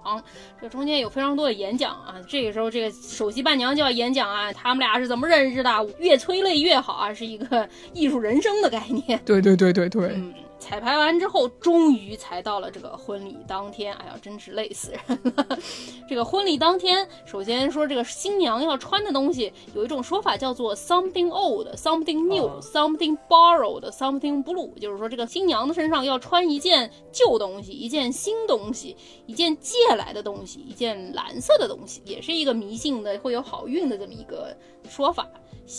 这中间有非常多的演讲啊。这个时候这个首席伴娘就要演讲啊，他们俩是怎么认识的，越催泪越好啊，是一个艺术人生的概念。对对对对对，嗯，彩排完之后，终于才到了这个婚礼当天。哎呀，真是累死人了！[LAUGHS] 这个婚礼当天，首先说这个新娘要穿的东西，有一种说法叫做 something old、something new、哦 something borrowed、something blue，就是说这个新娘的身上要穿一件旧东西，一件新东西，一件借来的东西，一件蓝色的东西，也是一个迷信的会有好运的这么一个说法。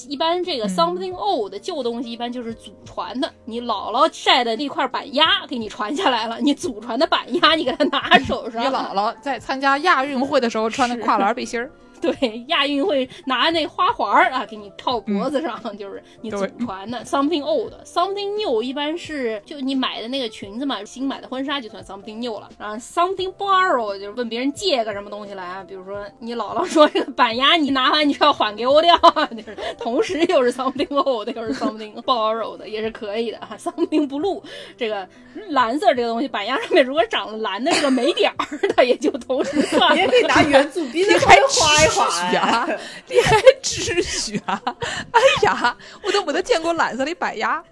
一般这个 something old 的旧东西，一般就是祖传的。你姥姥晒的那块板鸭给你传下来了，你祖传的板鸭你给它拿手上。你姥姥在参加亚运会的时候穿的跨栏背心儿，[LAUGHS] 对，亚运会拿那花环儿啊，给你套脖子上，就是你祖传的 something old，something new 一般是就你买的那个裙子嘛，新买的婚纱就算 something new 了。然后 something borrow 就是问别人借个什么东西来啊，比如说你姥姥说这个板鸭你拿完你就要还给我的啊，就是同时又是 something old 又是 something [LAUGHS] borrow 的也是可以的啊。[LAUGHS] something blue 这个蓝色这个东西，板鸭上面如果长了蓝的这个霉点儿，它也就同时算你也可以拿圆珠笔在上面画一画呀呀。，[LAUGHS] 你还知许啊？哎呀，我都没得见过蓝色的板鸭。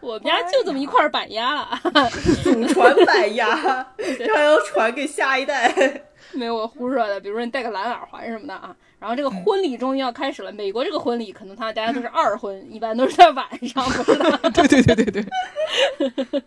我们家就这么一块板鸭了，祖传板鸭，这还要传给下一代。[LAUGHS] 没有我胡说的。比如说你戴个蓝耳环什么的啊。然后这个婚礼终于要开始了，美国这个婚礼可能他大家都是二婚，一般都是在晚上，不知道。对对对对对，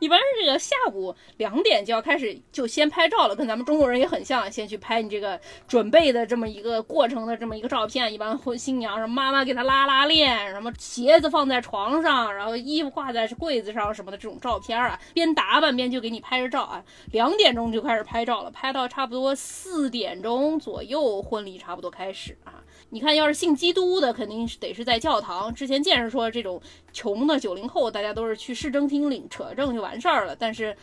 一般是这个下午两点就要开始，就先拍照了，跟咱们中国人也很像，先去拍你这个准备的这么一个过程的这么一个照片。一般婚新娘什么妈妈给她拉拉链，什么鞋子放在床上，然后衣服挂在柜子上什么的这种照片啊，边打扮边就给你拍着照啊。两点钟就开始拍照了，拍到差不多四点钟左右，婚礼差不多开始啊。你看，要是信基督的，肯定是得是在教堂。之前见识说，这种穷的九零后，大家都是去市政厅领扯证就完事儿了。但是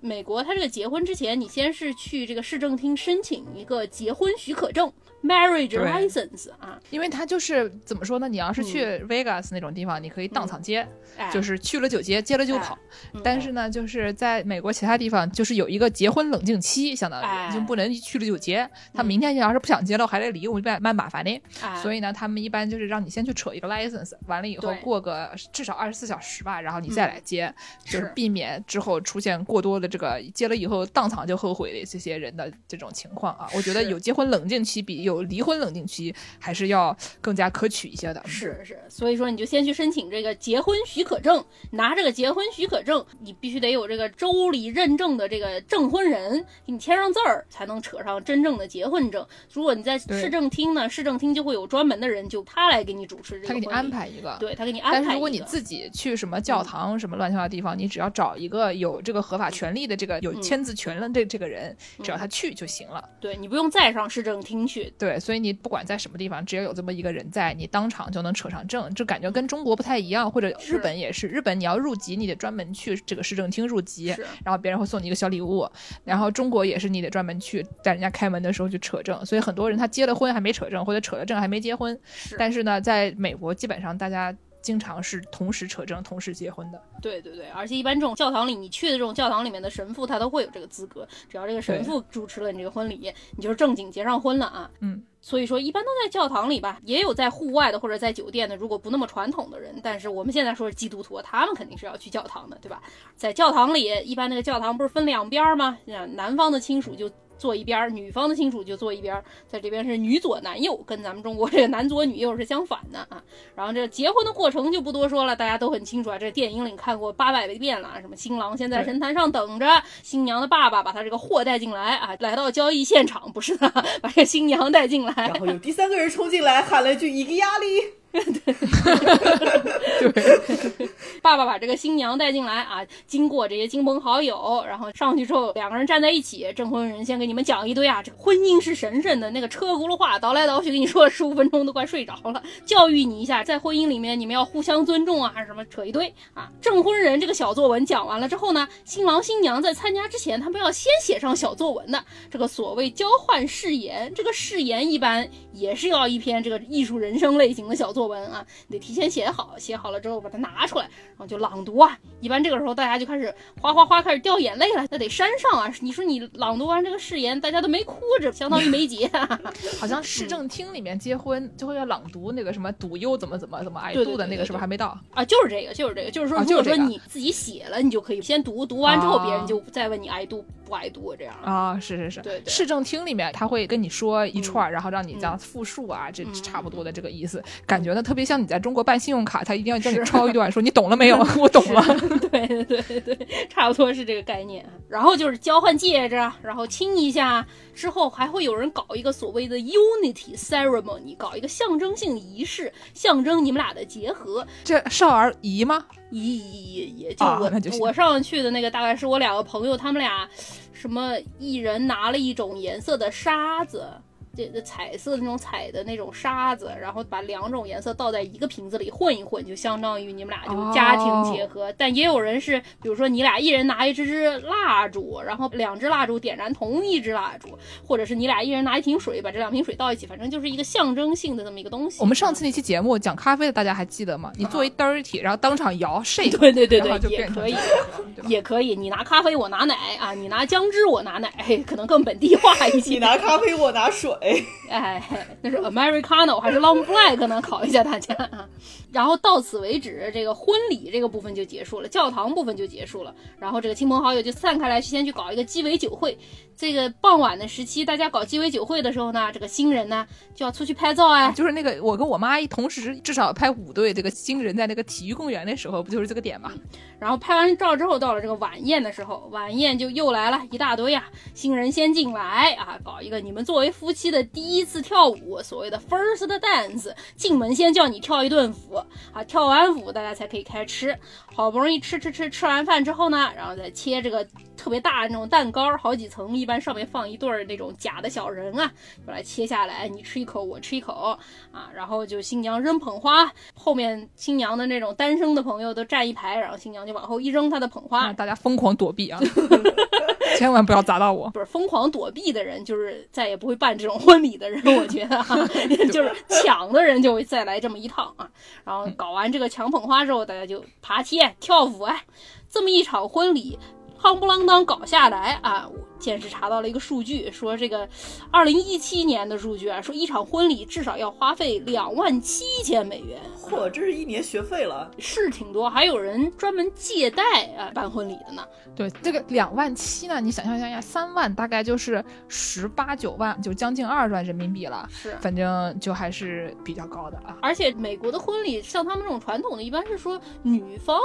美国，他这个结婚之前，你先是去这个市政厅申请一个结婚许可证 （marriage license） 啊，因为它就是怎么说呢？你要是去 Vegas 那种地方，你可以当场接，哎，就是去了就接，接了就跑。嗯但是呢，就是在美国其他地方，就是有一个结婚冷静期，相当哎于就不能去了就接。他嗯明天要是不想接了，还得离，我蛮蛮麻烦的。哎所以呢，他们一般就是让你先去扯一个 license，完了以后过个至少二十四小时吧，然后你再来接，就是是避免之后出现过多的这个接了以后当场就后悔的这些人的这种情况啊。我觉得有结婚冷静期比有离婚冷静期还是要更加可取一些的。是是，所以说你就先去申请这个结婚许可证，拿这个结婚许可证，你必须得有这个州里认证的这个证婚人给你签上字儿，才能扯上真正的结婚证。如果你在市政厅呢，市政厅就会有专门的人，就他来给你主持这个，他给你安排一个，对他给你安排。但是如果你自己去什么教堂、什么乱七八糟地方，你只要找一个有这个合法权利的这个有嗯签字权的这这个人，只要他去就行了。对你不用再上市政厅去，对，所以你不管在什么地方，只要有这么一个人在，你当场就能扯上证，就感觉跟中国不太一样，或者日本也是，日本你要入籍，你得专门去这个市政厅入籍，然后别人会送你一个小礼物，然后中国也是，你得专门去在人家开门的时候去扯证，所以很多人他结了婚还没扯证，或者扯了证还没结婚，但是呢，在美国基本上大家经常是同时扯证、同时结婚的。对对对，而且一般这种教堂里，你去的这种教堂里面的神父，他都会有这个资格，只要这个神父主持了你这个婚礼，你就是正经结上婚了啊。嗯，所以说一般都在教堂里吧，也有在户外的或者在酒店的，如果不那么传统的人，但是我们现在说是基督徒，他们肯定是要去教堂的，对吧？在教堂里，一般那个教堂不是分两边儿吗？像男方的亲属就。坐一边儿，女方的亲属就坐一边儿，在这边是女左男右，跟咱们中国这个男左女右是相反的啊。然后这结婚的过程就不多说了，大家都很清楚啊。这电影里看过八百遍了，什么新郎先在神坛上等着，新娘的爸爸把他这个货带进来啊，来到交易现场，不是的，[LAUGHS] 把这新娘带进来然，后有第三个人冲进来喊了一句“一个压力对，[LAUGHS] 爸爸把这个新娘带进来啊，经过这些亲朋好友，然后上去之后，两个人站在一起，证婚人先给你们讲一堆啊，这个婚姻是神圣的，那个车轱辘话倒来倒去，给你说了十五分钟都快睡着了，教育你一下，在婚姻里面你们要互相尊重啊，什么扯一堆啊。证婚人这个小作文讲完了之后呢，新郎新娘在参加之前，他们要先写上小作文的，这个所谓交换誓言，这个誓言一般也是要一篇这个艺术人生类型的小作作文啊，你得提前写好，写好了之后把它拿出来，然后就朗读啊。一般这个时候大家就开始哗哗哗开始掉眼泪了，那得山上啊。你说你朗读完这个誓言，大家都没哭着，相当于没结。[LAUGHS] 好像市政厅里面结婚就会要朗读那个什么赌优怎么怎么怎么爱对对度的那个，是不是还没到？啊，就是这个，就是这个，就是说，啊如果说你自己写了，你就可以先读，读完之后啊别人就再问你爱读不爱读这样。啊，是是是，对对市政厅里面他会跟你说一串儿，然后让你这样复述啊，这嗯差不多的这个意思，感觉呢特别像你在中国办信用卡，他一定要叫你抄一段，说你懂了没有？[LAUGHS] 我懂了。[LAUGHS] 对对对对，差不多是这个概念。然后就是交换戒指，啊然后亲一下，之后还会有人搞一个所谓的 unity ceremony，搞一个象征性仪式，象征你们俩的结合。这少儿仪吗？仪仪也就啊我、那就行我上次去的那个，大概是我两个朋友，他们俩什么一人拿了一种颜色的沙子。这个彩色的那种彩的那种沙子，然后把两种颜色倒在一个瓶子里混一混，就相当于你们俩就家庭结合。但也有人是，比如说你俩一人拿一支支蜡烛，然后两支蜡烛点燃同一支蜡烛，或者是你俩一人拿一瓶水，把这两瓶水倒一起，反正就是一个象征性的这么一个东西。我们上次那期节目讲咖啡的，大家还记得吗？你做一 dirty，然后当场摇 [LAUGHS] shake，对对对对，也可以也可以，你拿咖啡，我拿奶啊，你拿姜汁，我拿奶，可能更本地化一些。[LAUGHS] 你拿咖啡，我拿水。哎，那是 Americano 还是 Long Black 呢？考一下大家啊。然后到此为止，这个婚礼这个部分就结束了，教堂部分就结束了。然后这个亲朋好友就散开来，先去搞一个鸡尾酒会。这个傍晚的时期，大家搞鸡尾酒会的时候呢，这个新人呢就要出去拍照啊。就是那个我跟我妈一同时至少拍五对这个新人在那个体育公园的时候，不就是这个点吗？然后拍完照之后，到了这个晚宴的时候，晚宴就又来了一大堆啊，新人先进来啊，搞一个你们作为夫妻的第一次跳舞，所谓的 first dance，进门先叫你跳一顿舞啊，跳完舞大家才可以开吃，好不容易吃吃吃，吃完饭之后呢，然后再切这个特别大的那种蛋糕，好几层，一般上面放一对儿那种假的小人啊，把它切下来，你吃一口，我吃一口啊，然后就新娘扔捧花，后面新娘的那种单身的朋友都站一排，然后新娘就往后一扔她的捧花啊，。大家疯狂躲避啊，[LAUGHS] 千万不要砸到我。不是疯狂躲避的人，就是再也不会办这种婚礼的人，我觉得哈、[LAUGHS] 就是抢的人就会再来这么一趟啊。然后搞完这个抢捧花之后，大家就爬梯跳舞，哎，这么一场婚礼，夯不啷当搞下来啊！我见是查到了一个数据，说这个二零一七年的数据啊，说一场婚礼至少要花费两万七千美元，嚯，这是一年学费了。是挺多，还有人专门借贷啊办婚礼的呢。对，这个两万七呢，你想象一下，三万大概就是十八九万，就将近二十万人民币了。是。反正就还是比较高的啊。而且美国的婚礼，像他们这种传统的，一般是说女方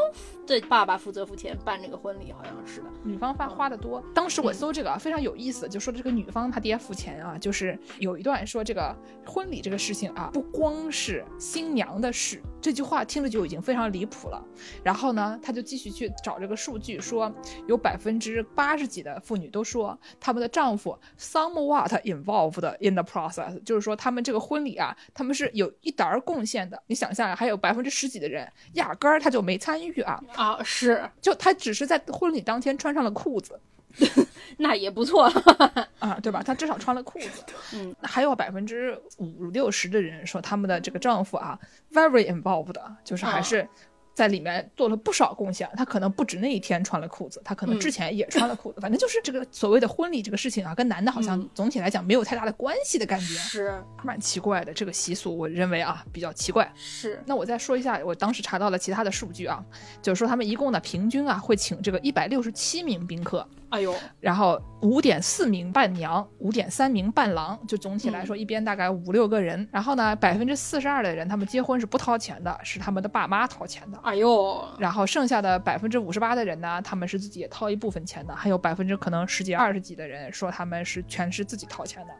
的爸爸负责付钱办这个婚礼，好像是的。女方花花的多。当时我搜这个啊，非常有意思，就说这个女方她爹付钱啊，就是有一段说这个婚礼这个事情啊，不光是新娘的事，这句话听着就已经非常离谱了。然后呢，他就继续去找这个数据，说有百分之八十几的妇女都说他们的丈夫 somewhat involved in the process，就是说他们这个婚礼啊，他们是有一点儿贡献的。你想象，还有百分之十几的人压根儿他就没参与啊，啊，是，就他只是在婚礼当天穿上了裤子。[LAUGHS] 那也不错。[LAUGHS] 啊，对吧？她至少穿了裤子。嗯，那还有百分之五六十的人说他们的这个丈夫啊，very involved，就是还是在里面做了不少贡献。他可能不止那一天穿了裤子，他可能之前也穿了裤子。反正就是这个所谓的婚礼这个事情啊，跟男的好像嗯总体来讲没有太大的关系的感觉，是蛮奇怪的。这个习俗我认为啊比较奇怪。是，那我再说一下，我当时查到了其他的数据啊，就是说他们一共呢平均啊会请这个一百六十七名宾客。哎呦，然后五点四名伴娘，五点三名伴郎，就总体来嗯说一边大概五六个人。然后呢，百分之四十二的人他们结婚是不掏钱的，是他们的爸妈掏钱的。哎呦，然后剩下的百分之五十八的人呢，他们是自己也掏一部分钱的，还有百分之可能十几二十几的人说他们是全是自己掏钱的。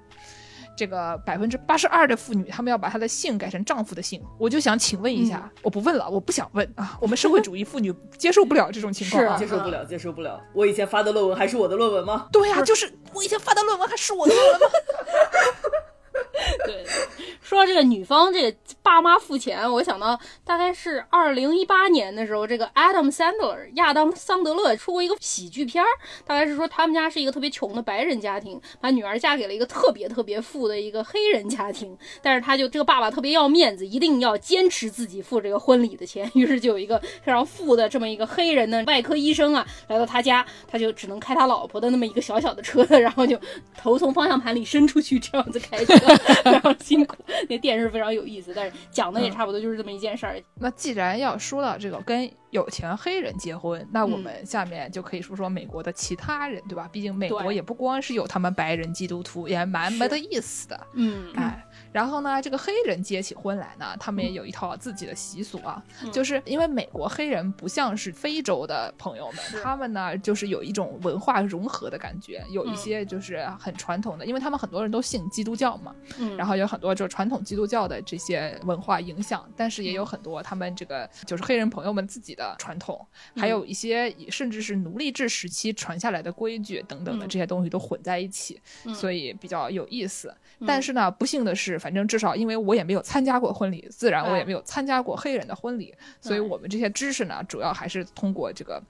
这个百分之八十二的妇女，她们要把她的姓改成丈夫的姓。我就想请问一下，我不问了，我不想问啊，我们社会主义妇女接受不了这种情况、是啊。接受不了，接受不了。我以前发的论文还是我的论文吗？对呀、就是我以前发的论文还是我的论文吗？[LAUGHS] 对，说到这个女方这个爸妈付钱，我想到大概是二零一八年的时候，这个 Adam Sandler 亚当桑德勒出过一个喜剧片儿，大概是说他们家是一个特别穷的白人家庭，把女儿嫁给了一个特别特别富的一个黑人家庭，但是他就这个爸爸特别要面子，一定要坚持自己付这个婚礼的钱，于是就有一个非常富的这么一个黑人的外科医生啊，来到他家，他就只能开他老婆的那么一个小小的车，然后就头从方向盘里伸出去，这样子开车，[LAUGHS] 非常辛苦。那电视非常有意思，但是讲的也差不多就是这么一件事儿。那既然要说到这个跟有钱黑人结婚，那我嗯。们下面就可以说说美国的其他人，对吧？毕竟美国也不光是有他们白人基督徒，也蛮没得意思的。嗯，哎，然后呢，这个黑人结起婚来呢，他们也有一套自己的习俗啊，嗯。就是因为美国黑人不像是非洲的朋友们，他们呢就是有一种文化融合的感觉，有一嗯。些就是很传统的，因为他们很多人都信基督教嘛，嗯。然后有很多就是传统基督教的这些文化影响，但是也嗯。有很多他们这个就是黑人朋友们自己的传统，嗯。还有一些甚至是奴隶制时期传下来的规矩等等的嗯。这些东西都混在一起，嗯。所以比较有意思。嗯。但是呢，不幸的是，反正至少因为我也没有参加过婚礼，自然我也哎没有参加过黑人的婚礼，所以哎我们这些知识呢，主要还是通过这个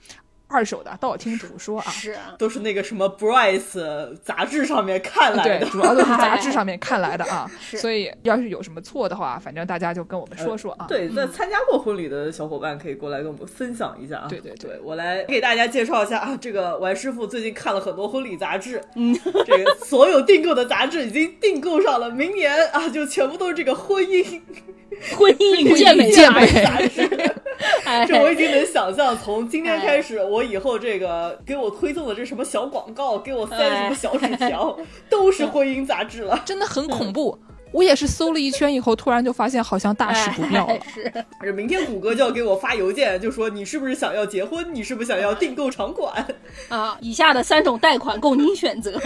二手的道听途说啊。是啊，都是那个什么 Bryce 杂志上面看来对，的。主要都是 [LAUGHS] 杂志上面看来的啊，是。所以要是有什么错的话，反正大家就跟我们说说啊。对，那参加过婚礼的小伙伴可以过来跟我们分享一下啊。对对对。对，我来给大家介绍一下啊，这个王师傅最近看了很多婚礼杂志，嗯，[LAUGHS] 这个所有订购的杂志已经订购上了，明年啊就全部都是这个婚姻 [LAUGHS] 婚姻与健美健美杂志。[LAUGHS] 哎，这我已经能想象，从今天开始，我以后这个给我推送的这什么小广告，给我塞的什么小纸条，都是婚姻杂志了。真的很恐怖。我也是搜了一圈以后，突然就发现好像大事不妙了哎。是，这明天谷歌就要给我发邮件，就说你是不是想要结婚？你是不是想要订购场馆？啊，以下的三种贷款供您选择。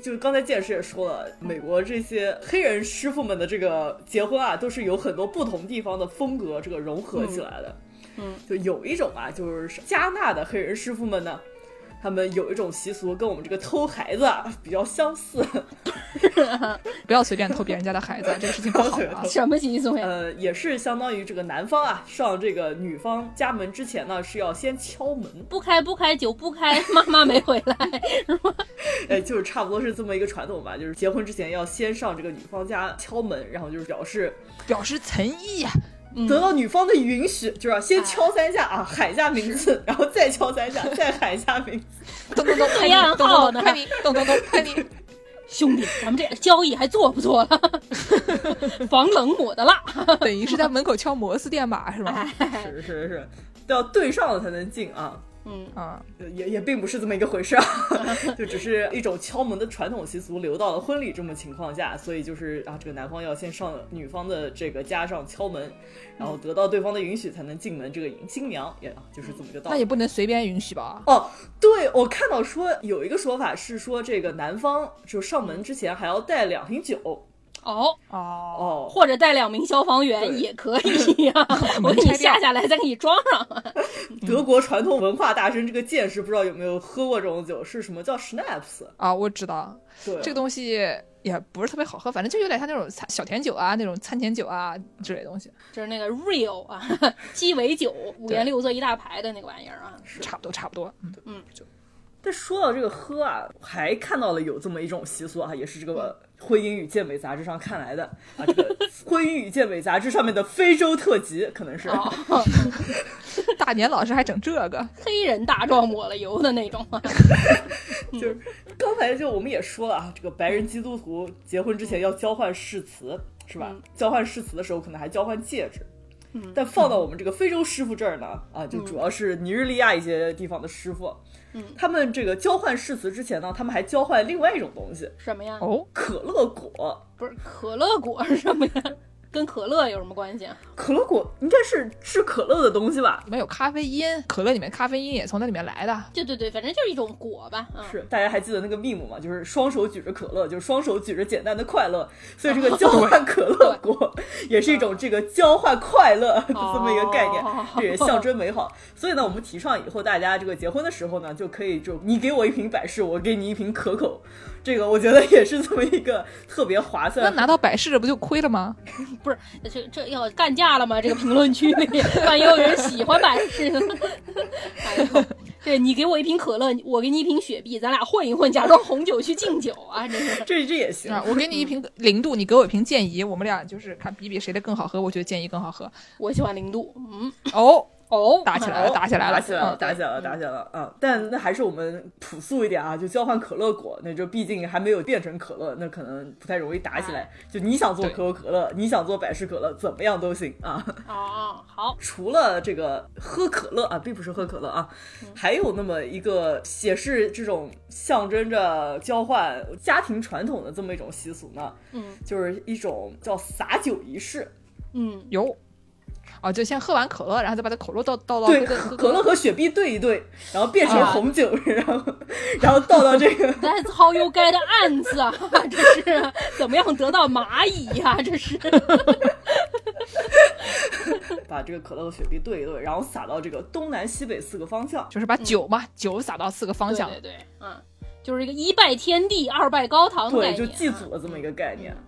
就是刚才剑师也说了，美国这些黑人师傅们的这个结婚啊，都是有很多不同地方的风格这个融合起来的。嗯，就有一种啊，就是加纳的黑人师傅们呢。他们有一种习俗跟我们这个偷孩子啊 [LAUGHS] 比较相似，[LAUGHS] 不要随便偷别人家的孩子，这个事情不好啊。[LAUGHS] 什么习俗呀？呃，也是相当于这个男方啊上这个女方家门之前呢是要先敲门，不开不开，酒不开，妈妈没回来。哎，就是差不多是这么一个传统吧，就是结婚之前要先上这个女方家敲门，然后就是表示表示诚意呀、得到女方的允许，就是要先敲三下啊，喊一下名字，然后再敲三下，[LAUGHS] 再喊一下名字。咚咚咚，拍你暗咚号呢咚咚，拍你，咚咚咚，拍你。[LAUGHS] 兄弟，咱们这交易还做不做了？[LAUGHS] 防冷抹的蜡。等于是在门口敲摩斯电码是吧？是是是，都要对上了才能进啊。嗯，啊，也也并不是这么一个回事啊，[LAUGHS] 就只是一种敲门的传统习俗流到了婚礼这么情况下，所以就是啊，这个男方要先上女方的这个家上敲门，然后得到对方的允许才能进门，这个迎新娘也啊就是这么个道理。那也不能随便允许吧？哦，对，我看到说有一个说法是说，这个男方就上门之前还要带两瓶酒哦，哦，哦，或者带两名消防员也可以呀、[LAUGHS] 我给你下下来，再给你装上。[LAUGHS] 德国传统文化大神这个见识不知道有没有喝过这种酒，是什么叫 schnapps？啊，我知道。对，这个东西也不是特别好喝，反正就有点像那种餐小甜酒啊，那种餐前酒啊之类的东西，就是那个 real 啊，[LAUGHS] 鸡尾酒，五颜六色一大排的那个玩意儿啊。差不多差不多。嗯，但说到这个喝啊，还看到了有这么一种习俗啊，也是这个《婚姻与健美》杂志上看来的啊，这个《婚姻与健美》杂志上面的非洲特辑可能是。哦，[LAUGHS] 大年老师还整这个，[LAUGHS] 黑人大壮抹了油的那种啊。[LAUGHS] 就是刚才就我们也说了啊，这个白人基督徒结婚之前要交换誓词，是吧？嗯交换誓词的时候可能还交换戒指。嗯但放到我们这个非洲师傅这儿呢，啊，就主要是尼日利亚一些地方的师傅，嗯他们这个交换誓词之前呢，他们还交换另外一种东西什么呀？哦，——可乐果。不是可乐果是什么呀？跟可乐有什么关系啊？可乐果应该是制可乐的东西吧？里面有咖啡因，可乐里面咖啡因也从那里面来的。对对对，反正就是一种果吧。嗯，是，大家还记得那个 meme 吗？就是双手举着可乐，就是双手举着简单的快乐，所以这个交换可乐果也是一种这个交换快乐的 [LAUGHS] 这么一个概念哦，这也象征美好。所以呢，我们提倡以后大家这个结婚的时候呢，就可以就你给我一瓶百事，我给你一瓶可口，这个我觉得也是这么一个特别划算那。拿到百事不就亏了吗？[LAUGHS] 不是，这这要干架了吗？这个评论区里，万一有人喜欢百事呢？[LAUGHS] 哎呦，对你给我一瓶可乐，我给你一瓶雪碧，咱俩混一混，假装红酒去敬酒啊！这是。[LAUGHS] 这这也行啊，我给你一瓶零度，你给我一瓶健怡，我们俩就是看比比谁的更好喝。我觉得健怡更好喝。我喜欢零度，嗯，哦，哦，打起来了，打起来了，打起来了，嗯打起来了，打起来了啊！但那还是我们朴素一点啊，就交换可乐果，那就毕竟还没有变成可乐，那可能不太容易打起来。就你想做可口可乐，你想做百事可乐，怎么样都行啊。哦，好，[LAUGHS] 除了这个喝可乐啊，并不是喝可乐啊，还有那么一个也是这种象征着交换家庭传统的这么一种习俗呢，嗯就是一种叫洒酒仪式。嗯，有。哦，就先喝完可乐，然后再把它可乐倒倒到对，可可乐和雪碧兑一兑，然后变成啊红酒，然后然后倒到这个 [LAUGHS] That's how you get ants 啊！这是怎么样得到蚂蚁呀、这是 [LAUGHS] 把这个可乐和雪碧兑一兑，然后撒到这个东南西北四个方向。就是把酒嘛，酒撒到四个方向对。对对，嗯，就是一个一拜天地，二拜高堂的概对，就。祭祖的这么一个概念。啊，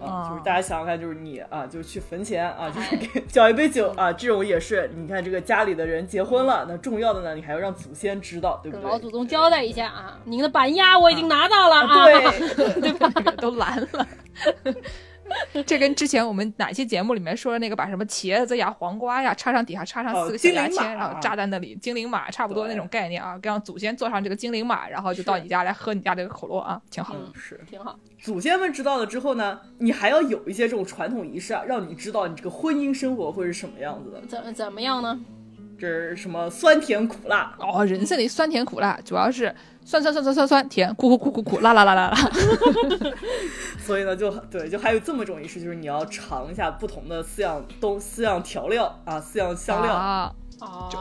哦就是大家想想看，就是你啊，就去坟前啊，就是给叫一杯酒啊，这种也是。你看这个家里的人结婚了，那重要的呢，你还要让祖先知道，对不对？给老祖宗交代一下啊，您的板鸭我已经拿到了啊。对，[LAUGHS] 对吧？[LAUGHS] 都蓝了。[LAUGHS] 这跟之前我们哪期节目里面说的那个把什么茄子呀、黄瓜呀插上底下插上哦四个小牙签，然后扎在那里，精灵马差不多那种概念啊，让祖先坐上这个精灵马，然后就到你家来喝你家这个可乐啊，挺好。嗯，是挺好。祖先们知道了之后呢，你还要有一些这种传统仪式啊，让你知道你这个婚姻生活会是什么样子的。怎怎么样呢？这是什么酸甜苦辣？哦，人生里酸甜苦辣，主要是酸酸酸酸酸酸，甜苦苦苦苦苦，辣辣辣辣辣。[LAUGHS] 所以呢，就对，就还有这么一种仪式，就是你要尝一下不同的四样东四样调料啊，四样香料，啊，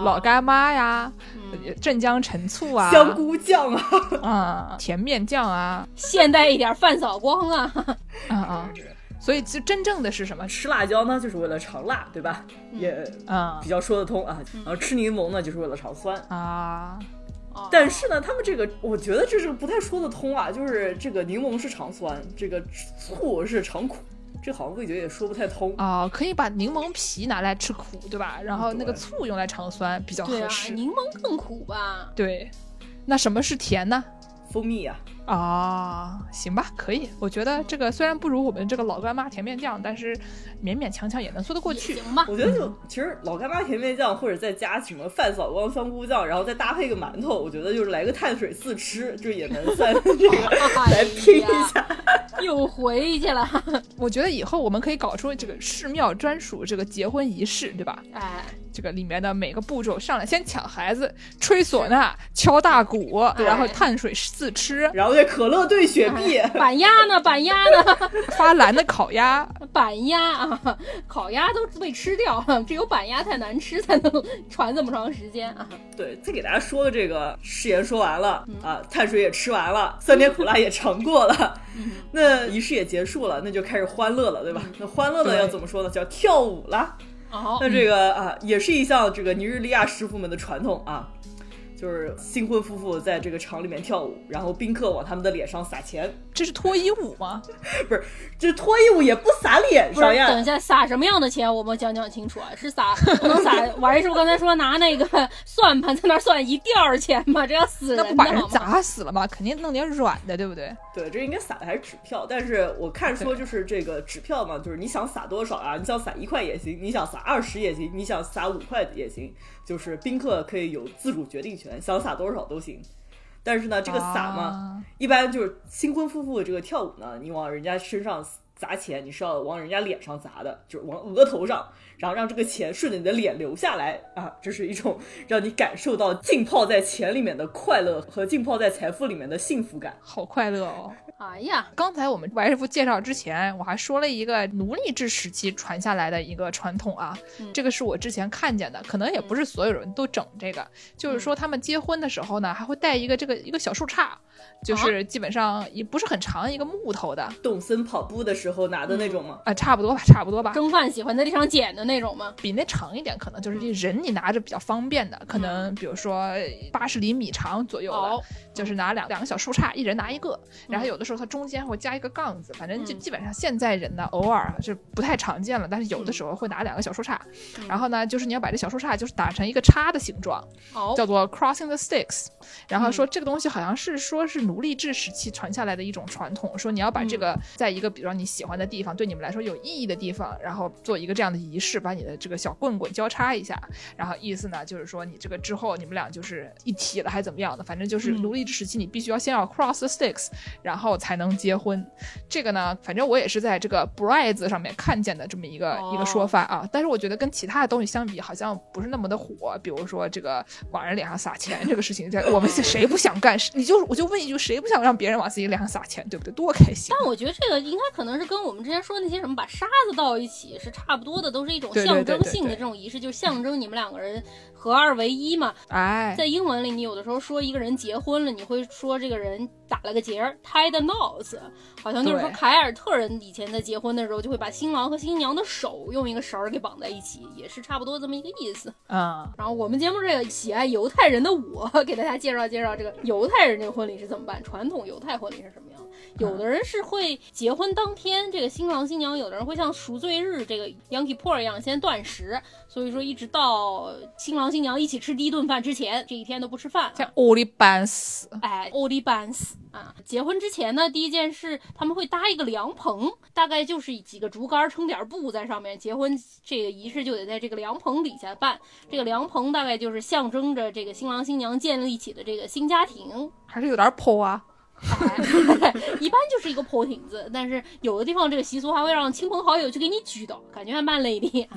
老干妈呀，嗯镇江陈醋啊，香菇酱啊，啊，甜面酱啊，现代一点，饭扫光啊。啊啊，所以就真正的是什么？吃辣椒呢，就是为了尝辣，对吧？也啊比较说得通啊。然后吃柠檬呢，就是为了尝酸。啊，哦但是呢，他们这个我觉得这是不太说得通啊，就是这个柠檬是尝酸，这个醋是尝苦，这好像味觉也说不太通。哦，可以把柠檬皮拿来吃苦，对吧？然后那个醋用来尝酸，比较对啊，合适。柠檬更苦吧？对，那什么是甜呢？蜂蜜啊、啊，行吧，可以。我觉得这个虽然不如我们这个老干妈甜面酱，但是勉勉强强也能说得过去。行吧。我觉得就其实老干妈甜面酱，或者再加什么饭扫光香菇酱，然后再搭配个馒头，我觉得就是来个碳水四吃，就也能算这个 [LAUGHS] 来拼一下。[LAUGHS] 又回去了。我觉得以后我们可以搞出这个寺庙专属这个结婚仪式，对吧？哎，这个里面的每个步骤，上来先抢孩子，吹唢呐，敲大鼓，然后碳水自吃，然后这可乐兑雪碧，板鸭呢？板鸭呢？[LAUGHS] 发蓝的烤鸭，板鸭啊，[LAUGHS] 烤鸭都被吃掉了，[LAUGHS] 只有板鸭太难吃，才能传这么长时间啊。对，再给大家说的这个誓言说完了、啊，碳水也吃完了，酸甜苦辣也尝过了，那仪式也结束了，那就开始欢乐了，对吧？那欢乐呢要怎么说呢？叫跳舞啦。那这个啊，也是一项这个尼日利亚师傅们的传统啊，就是新婚夫妇在这个场里面跳舞，然后宾客往他们的脸上撒钱，这是脱衣舞吗？[LAUGHS] 不是，这脱衣舞也不撒脸，上呀。等一下撒什么样的钱，我们讲讲清楚啊？是撒不能撒？[LAUGHS] 王师傅刚才说拿那个算盘在那儿算一吊钱吗？这要死那不把人？砸死了吗？肯定弄点软的，对不对？对，这应该撒的还是纸票，但是我看说就是这个纸票嘛，就是你想撒多少啊？你想撒一块也行，你想撒二十也行，你想撒五块也行，就是宾客可以有自主决定权，想撒多少都行。但是呢，这个撒嘛，啊一般就是新婚夫妇的这个跳舞呢，你往人家身上砸钱，你是要往人家脸上砸的，就是往额头上，然后让这个钱顺着你的脸流下来啊，这是一种让你感受到浸泡在钱里面的快乐和浸泡在财富里面的幸福感。好快乐哦！[LAUGHS] 哎呀，刚才我们白师傅介绍之前，我还说了一个奴隶制时期传下来的一个传统啊，嗯这个是我之前看见的，可能也不是所有人都整这个，就是说他们结婚的时候呢，还会带一个这个一个小树杈，就是基本上也不是很长一个木头的，动森跑步的时候拿的那种吗？啊、差不多吧，差不多吧。蒸饭喜欢在地上捡的那种吗？比那长一点，可能就是你人你拿着比较方便的，可能比如说八十厘米长左右的，哦，就是拿两两个小树杈，一人拿一个，然后有的时候它中间会加一个杠子，反正就嗯。基本上现在人呢偶尔啊是不太常见了，但是有的时候会拿两个小树杈，然后呢就是你要把这小树杈就是打成一个叉的形状，哦，叫做 crossing the sticks，然后说这个东西好像是说是奴隶制时期传下来的一种传统，说你要把这个在一个比如说你喜欢的地方，对你们来说有意义的地方，然后做一个这样的仪式，把你的这个小棍棍交叉一下，然后意思呢就是说你这个之后你们俩就是一体了还怎么样的，反正就是嗯奴隶制时期你必须要先要 cross the sticks，然后才能结婚。这个呢，反正我也是在这个 brides 上面看见的这么一个、一个说法啊，但是我觉得跟其他的东西相比，好像不是那么的火。比如说这个往人脸上撒钱这个事情，在我们 [LAUGHS] 谁不想干？你就我就问一句，谁不想让别人往自己脸上撒钱，对不对？多开心！但我觉得这个应该可能是跟我们之前说的那些什么把沙子倒一起是差不多的，都是一种象征性的这种仪式，就是象征你们两个人合二为一嘛。哎，在英文里，你有的时候说一个人结婚了，你会说这个人打了个结儿，tie the knots，好像就是说凯尔特人以前在结婚的时候就会把新郎和新娘的手用一个绳儿给绑在一起，也是差不多这么一个意思。嗯，然后我们节目这个喜爱犹太人的我，给大家介绍介绍这个犹太人这个婚礼是怎么办，传统犹太婚礼是什么样。有的人是会结婚当天，这个新郎新娘，有的人会像赎罪日这个 Yankee p o r 一样先断食，所以说一直到新郎新娘一起吃第一顿饭之前，这一天都不吃饭。像欧里班斯，哎，欧利班斯啊！结婚之前呢，第一件事他们会搭一个凉棚，大概就是几个竹竿撑点布在上面。结婚这个仪式就得在这个凉棚底下办。这个凉棚大概就是象征着这个新郎新娘建立起的这个新家庭。还是有点破啊。哎，一般就是一个破亭子，但是有的地方这个习俗还会让亲朋好友去给你举到，感觉还蛮累的。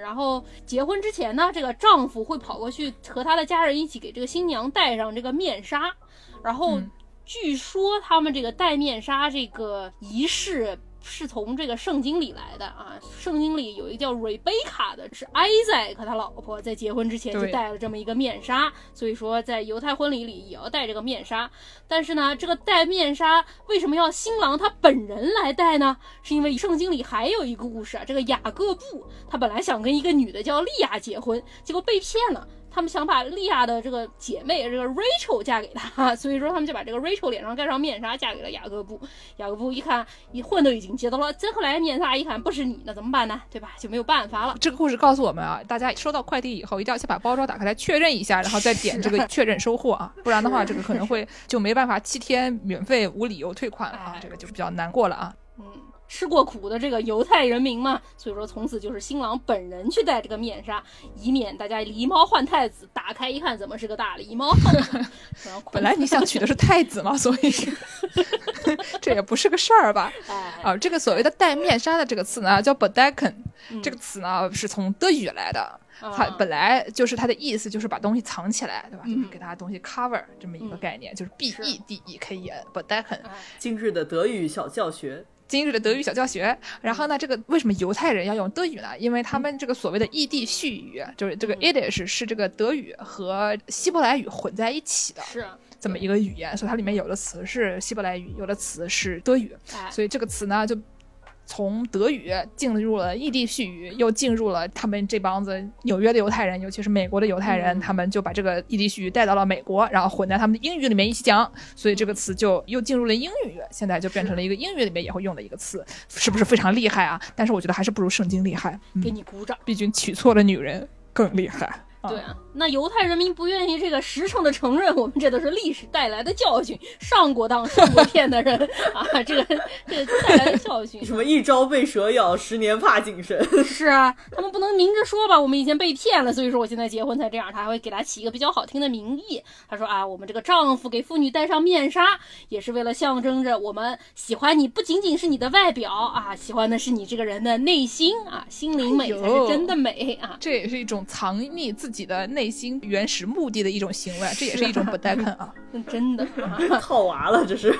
然后结婚之前呢，这个丈夫会跑过去和他的家人一起给这个新娘戴上这个面纱，然后据说他们这个戴面纱这个仪式。是从这个圣经里来的啊，圣经里有一个叫瑞贝卡的，是埃塞克他老婆在结婚之前就戴了这么一个面纱，所以说在犹太婚礼里也要戴这个面纱。但是呢，这个戴面纱为什么要新郎他本人来戴呢？是因为圣经里还有一个故事啊，这个雅各布他本来想跟一个女的叫利亚结婚，结果被骗了。他们想把利亚的这个姐妹这个 Rachel 嫁给他，[LAUGHS] 所以说他们就把这个 Rachel 脸上盖上面纱，嫁给了雅各布。雅各布一看，一婚都已经结到了，这后来面纱一看不是你，那怎么办呢？对吧？就没有办法了。这个故事告诉我们啊，大家收到快递以后，一定要先把包装打开来确认一下，然后再点这个确认收货啊，[LAUGHS] 不然的话，这个可能会就没办法七天免费无理由退款了啊哎，这个就比较难过了啊。嗯，吃过苦的这个犹太人民嘛，所以说从此就是新郎本人去戴这个面纱，以免大家狸猫换太子。打开一看，怎么是个大狸猫？[LAUGHS] 然后本来你想娶的是太子嘛，[LAUGHS] 所以 [LAUGHS] 这也不是个事儿吧？哎，啊，这个所谓的戴面纱的这个词呢，叫 bedecken，嗯这个词呢是从德语来的。它啊本来就是它的意思，就是把东西藏起来，对吧？就是嗯给它东西 cover 这么一个嗯概念，就是 b 是 e d e k e n bedecken。哎今日的德语小教学，今日的德语小教学。然后呢，这个为什么犹太人要用德语呢？因为他们这个所谓的异地续语，就是这个嗯 Yiddish 是这个德语和希伯来语混在一起的是，这么一个语言，所以它里面有的词是希伯来语，有的词是德语，哎，所以这个词呢就。从德语进入了异地续语，又进入了他们这帮子纽约的犹太人，尤其是美国的犹太人，嗯他们就把这个异地续语带到了美国，然后混在他们的英语里面一起讲，所以这个词就又进入了英语，现在就变成了一个英语里面也会用的一个词，是不是非常厉害啊？但是我觉得还是不如圣经厉害，给嗯，你鼓掌。毕竟娶错了女人更厉害。啊对啊，那犹太人民不愿意这个实诚的承认，我们这都是历史带来的教训，上过当受过骗的人 [LAUGHS] 啊，这个这个带来的教训。什么一朝被蛇咬，十年怕井绳。是啊，他们不能明着说吧，我们以前被骗了，所以说我现在结婚才这样。他还会给他起一个比较好听的名义，他说啊，我们这个丈夫给妇女戴上面纱，也是为了象征着我们喜欢你，不仅仅是你的外表啊，喜欢的是你这个人的内心啊，心灵美才是真的美啊。这也是一种藏匿自己的内心原始目的的一种行为，这也是一种不带看啊。[LAUGHS] 嗯真的啊。[LAUGHS] 套娃了，这是。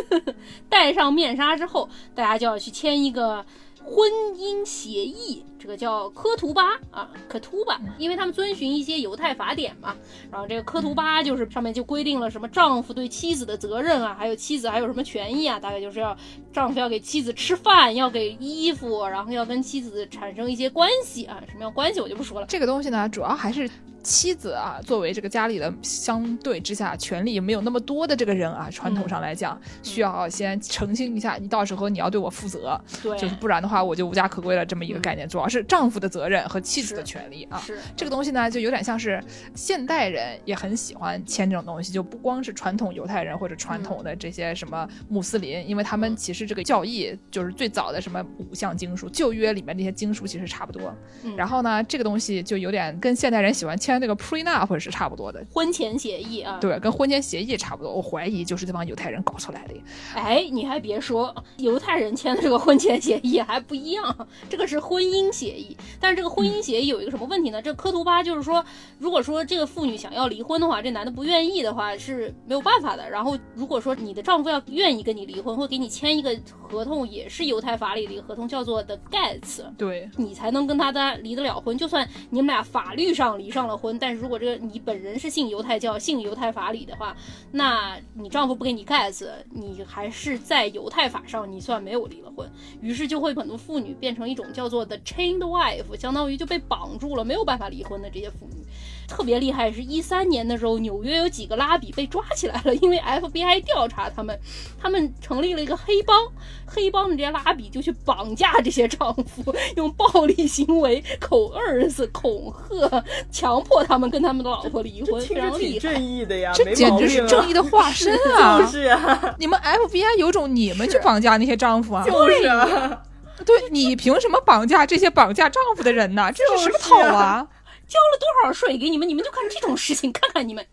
[LAUGHS] 戴上面纱之后，大家就要去签一个婚姻协议，这个叫科图巴啊，可图巴，因为他们遵循一些犹太法典嘛。然后这个科图巴就是上面就规定了什么丈夫对妻子的责任啊，还有妻子还有什么权益啊，大概就是要丈夫要给妻子吃饭，要给衣服，然后要跟妻子产生一些关系啊，什么样关系我就不说了。这个东西呢，主要还是妻子啊，作为这个家里的相对之下权力没有那么多的这个人啊，传统上来讲，需要先澄清一下，你到时候你要对我负责，对，就是不然的话我就无家可归了这么一个概念。主要是丈夫的责任和妻子的权利啊。是这个东西呢，就有点像是现代人也很喜欢签这种东西，就不光是传统犹太人或者传统的这些什么穆斯林，因为他们其实这个教义就是最早的什么五项经书，旧约里面那些经书其实差不多。嗯然后呢，这个东西就有点跟现代人喜欢签那个 prenup 是差不多的。婚前协议啊。对，跟婚前协议差不多，我怀疑就是这帮犹太人搞出来的。哎，你还别说，犹太人签的这个婚前协议还不一样，这个是婚姻协议。但是这个婚姻协议有一个什么问题呢？这科图巴就是说，如果说这个妇女想要离婚的话，这男的不愿意的话是没有办法的。然后如果说你的丈夫要愿意跟你离婚，会给你签一个合同，也是犹太法里的一个合同，叫做 the gets。对，你才能跟他的离得了婚。就算你们俩法律上离上了婚，但是如果这个你本人是信犹太教、信犹太法理的话，那你丈夫不给你盖子，你还是在犹太法上你算没有离了婚。于是就会很多妇女变成一种叫做 the chained wife，相当于就被绑住了，没有办法离婚的这些妇女。特别厉害，是一三年的时候，纽约有几个拉比被抓起来了，因为 FBI 调查他们，他们成立了一个黑帮，黑帮的这些拉比就去绑架这些丈夫，用暴力行为、口儿子、恐吓，强迫他们跟他们的老婆离婚，非听着挺常厉害。正义的呀，这简直是正义的化 [LAUGHS] 身啊！就是啊，[LAUGHS] [LAUGHS] 你们 FBI 有种你们去绑架那些丈夫啊？就是啊，对你凭什么绑架这些绑架丈夫的人呢？这是什么套啊？交了多少税给你们，你们就干这种事情，看看你们。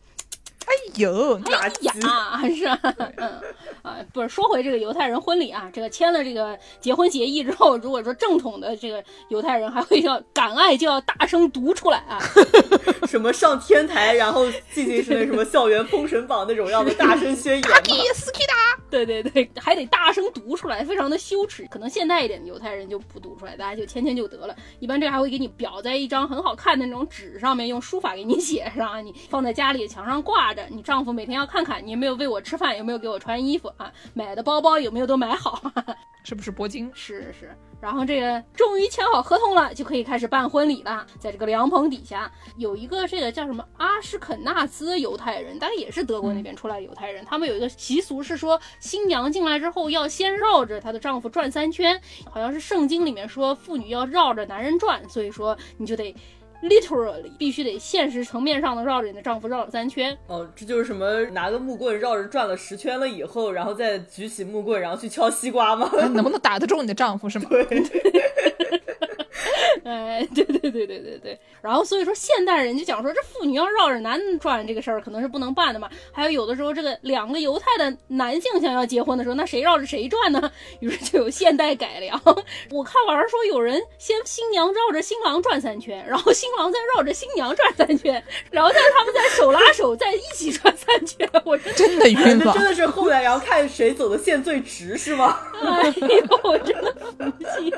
哎呦，垃圾。呀，是啊，嗯啊，不是说回这个犹太人婚礼啊，这个签了这个结婚协议之后，如果说正统的这个犹太人还会要敢爱就要大声读出来啊，[LAUGHS] 什么上天台，然后进行是那什么校园封神榜那种样的大声宣言嘛。斯基达，对对对，还得大声读出来，非常的羞耻。可能现代一点的犹太人就不读出来，大家就签签就得了。一般这还会给你裱在一张很好看的那种纸上面，用书法给你写上啊，你放在家里墙上挂着。你丈夫每天要看看你有没有喂我吃饭，有没有给我穿衣服啊，买的包包有没有都买好。[LAUGHS] 是不是铂金？是是，然后这个终于签好合同了，就可以开始办婚礼了。在这个凉棚底下，有一个这个叫什么阿什肯纳兹犹太人，大概也是德国那边出来的犹太人。他们有一个习俗是说，新娘进来之后要先绕着她的丈夫转三圈，好像是圣经里面说妇女要绕着男人转，所以说你就得。Literally 必须得现实层面上的绕着你的丈夫绕了三圈，哦，这就是什么拿个木棍绕着转了十圈了以后，然后再举起木棍，然后去敲西瓜吗？哎能不能打得中你的丈夫是吗？哎，对对对对对对。然后所以说现代人就讲说，这妇女要绕着男的转这个事儿，可能是不能办的嘛。还有有的时候，这个两个犹太的男性想要结婚的时候，那谁绕着谁转呢？于是就有现代改良。我看网上说，有人先新娘绕着新郎转三圈，然后新郎再绕着新娘转三圈，然后再他们再手拉手在一起转三圈。我真真的晕了那真。的是后来然后看谁走的线最直是吗？哎呦，我真的服气，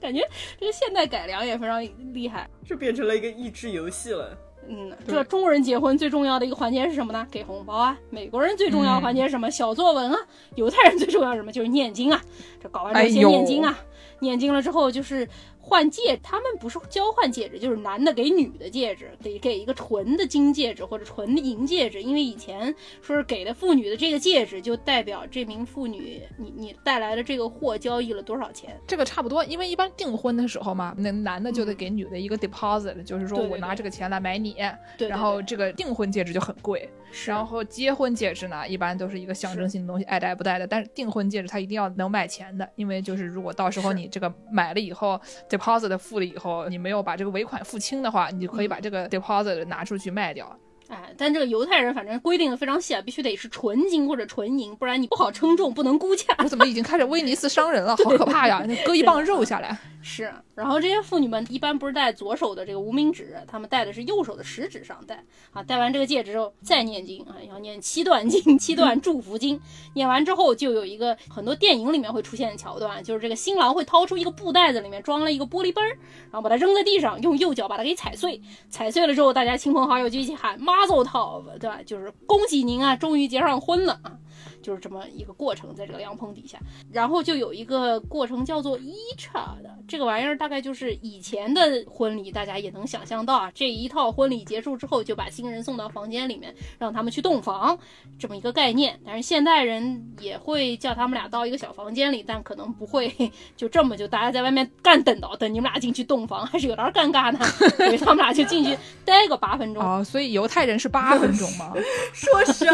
感觉这个现代改良也非常厉害。这变成了一个益智游戏了。嗯，这中国人结婚最重要的一个环节是什么呢？给红包啊。美国人最重要的环节是什么？小作文啊。犹太人最重要是什么？就是念经啊。这搞完之后先哎呦念经啊，念经了之后就是换戒，他们不是交换戒指，就是男的给女的戒指，得给一个纯的金戒指或者纯的银戒指，因为以前说是给的妇女的这个戒指，就代表这名妇女你你带来的这个货交易了多少钱。这个差不多，因为一般订婚的时候嘛，那男的就得给女的一个 deposit，就是说我拿这个钱来买你，对对然后这个订婚戒指就很贵，是然后结婚戒指呢，一般都是一个象征性的东西，爱戴不戴的。但是订婚戒指它一定要能卖钱的，因为就是如果到时候你这个买了以后，deposit 付了以后，你没有把这个尾款付清的话，你就可以把这个 deposit 拿出去卖掉。哎，但这个犹太人反正规定的非常细啊，必须得是纯金或者纯银，不然你不好称重，不能估价。我怎么已经开始威尼斯商人了？好可怕呀！那割一磅肉下来，是，然后这些妇女们一般不是戴左手的这个无名指，她们戴的是右手的食指上戴啊。戴完这个戒指之后再念经啊，要念七段经、七段祝福经。念完之后就有一个很多电影里面会出现的桥段，就是这个新郎会掏出一个布袋子，里面装了一个玻璃杯儿，然后把它扔在地上，用右脚把它给踩碎。踩碎了之后，大家亲朋好友就一起喊 “Mazel Tov”，对吧？就是恭喜您啊，终于结上婚了啊。就是这么一个过程，在这个凉棚底下，然后就有一个过程叫做一叉的这个玩意儿，大概就是以前的婚礼，大家也能想象到啊，这一套婚礼结束之后，就把新人送到房间里面，让他们去洞房，这么一个概念。但是现代人也会叫他们俩到一个小房间里，但可能不会就这么就大家在外面干等到等你们俩进去洞房，还是有点尴尬的，[LAUGHS] 所以他们俩就进去待个八分钟。哦，所以犹太人是八分钟吗？[LAUGHS] 说什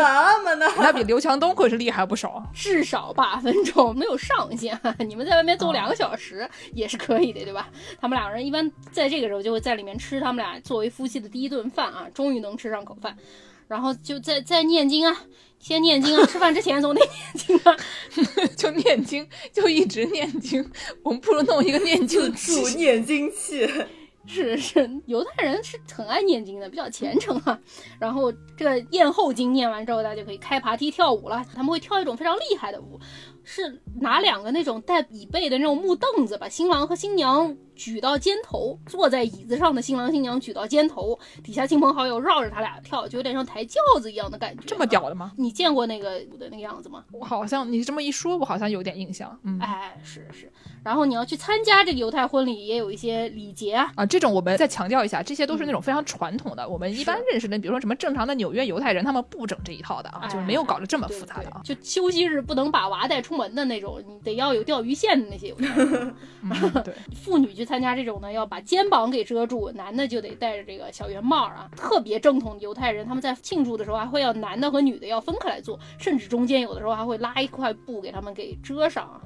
么呢？那比刘强东可是厉害不少。至少八分钟，没有上限。[LAUGHS] 你们在外面坐两个小时也是可以的，对吧？他们两个人一般在这个时候就会在里面吃他们俩作为夫妻的第一顿饭啊，终于能吃上口饭，然后就在在念经啊，先念经啊，吃饭之前总得念经啊，[LAUGHS] 就念经，就一直念经。我们不如弄一个念经助器。念经器。是是，犹太人是很爱念经的，比较虔诚啊。然后这个宴后经念完之后，大家就可以开爬梯跳舞了。他们会跳一种非常厉害的舞，是拿两个那种带椅背的那种木凳子，把新郎和新娘举到肩头，坐在椅子上的新郎新娘举到肩头，底下亲朋好友绕着他俩跳，就有点像抬轿子一样的感觉。这么屌的吗？你见过那个舞的那个样子吗？我好像你这么一说，我好像有点印象。嗯，哎，是是。然后你要去参加这个犹太婚礼，也有一些礼节啊。啊，这种我们再强调一下，这些都是那种非常传统的。我们一般认识的，比如说什么正常的纽约犹太人，他们不整这一套的啊，就是没有搞得这么复杂的啊。就休息日不能把娃带出门的那种，你得要有钓鱼线的那些犹太人。对，妇女去参加这种呢，要把肩膀给遮住，男的就得戴着这个小圆帽啊。特别正统的犹太人，他们在庆祝的时候还会要男的和女的要分开来坐，甚至中间有的时候还会拉一块布给他们给遮上啊。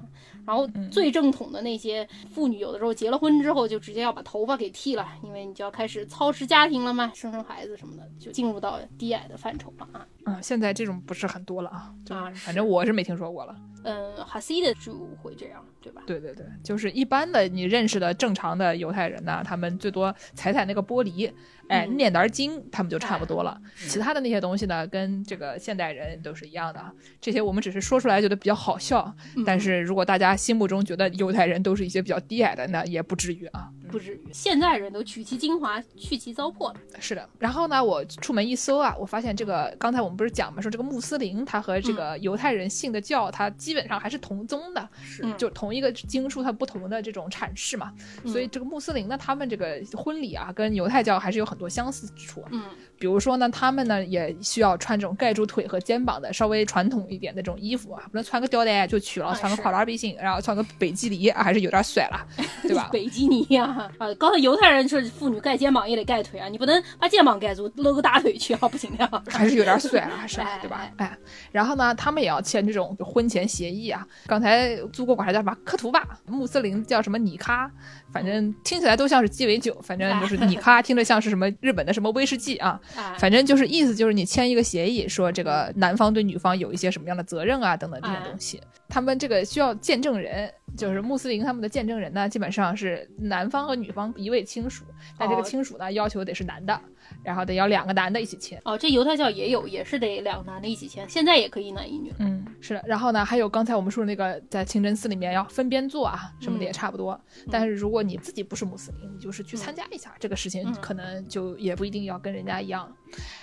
然后最正统的那些妇女，有的时候结了婚之后就直接要把头发给剃了，因为你就要开始操持家庭了嘛，生生孩子什么的，就进入到低矮的范畴了啊。嗯，现在这种不是很多了啊，啊，反正我是没听说过了。嗯，哈西的就会这样，对吧？对对对，就是一般的你认识的正常的犹太人呢，他们最多踩踩那个玻璃，哎，念点经，他们就差不多了。其他的那些东西呢，跟这个现代人都是一样的啊。这些我们只是说出来觉得比较好笑，但是如果大家心目中觉得犹太人都是一些比较低矮的，那也不至于啊。不至于，现代人都取其精华，去其糟粕。是的，然后呢，我出门一搜啊，我发现这个刚才我们不是讲嘛，说这个穆斯林他和这个犹太人信的教，他基本上还是同宗的，是就同一个经书，它不同的这种阐释嘛。所以这个穆斯林呢，他们这个婚礼啊，跟犹太教还是有很多相似之处。嗯，比如说呢，他们呢也需要穿这种盖住腿和肩膀的稍微传统一点的这种衣服啊，不能穿个吊带就去了，穿个跨栏背心，然后穿个北极梨啊还是有点甩了，对吧？北极尼呀，啊，刚才犹太人说妇女盖肩膀也得盖腿啊，你不能把肩膀盖住，露个大腿去啊，不行的呀。还是有点甩了，还是吧 [LAUGHS] 对吧？哎，然后呢，他们也要签这种婚前协议啊。刚才租过管它叫什么科图吧，穆斯林叫什么尼卡，反正听起来都像是鸡尾酒，反正就是 [LAUGHS] 尼卡听着像是什么日本的什么威士忌啊。哎，反正就是意思就是你签一个协议，说这个男方对女方有一些什么样的责任啊，等等这些东西。他们这个需要见证人，就是穆斯林他们的见证人呢，基本上是男方和女方一位亲属，但这个哦。亲属呢要求得是男的，然后得要两个男的一起签。哦，这犹太教也有，也是得两个男的一起签，现在也可以一男一女。嗯，是的。然后呢，还有刚才我们说的那个在清真寺里面要分边坐啊，什么的也差不多。但是如果你自己不是穆斯林，你就是去参加一下、这个事情，嗯可能就也不一定要跟人家一样。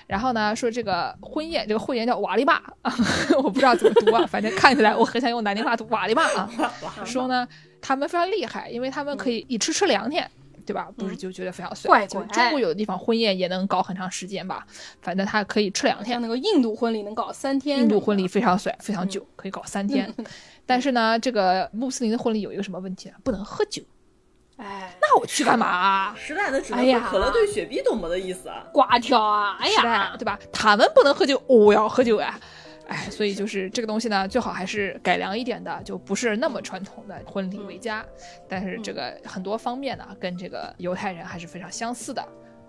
然后呢，说这个婚宴，这个会宴叫瓦利玛啊，[LAUGHS] 我不知道怎么读啊，反正看起来我很想用南京话读瓦利玛啊。说呢，他们非常厉害，因为他们可以一吃吃两天。对吧？不是就觉得非常帅。就怪怪中国有的地方婚宴也能搞很长时间吧，反正他可以吃两天像。那个印度婚礼能搞三天，印度婚礼非常帅，非常久，可以搞三天。[LAUGHS] 但是呢，这个穆斯林的婚礼有一个什么问题啊？不能喝酒。哎，那我去干嘛？实在的只能哎呀喝可乐兑雪碧，懂么的意思啊？瓜条啊，哎呀，对吧？他们不能喝酒，我要喝酒啊！哎，所以就是这个东西呢，最好还是改良一点的，就不是那么传统的婚礼为佳。但是这个很多方面呢，跟这个犹太人还是非常相似的，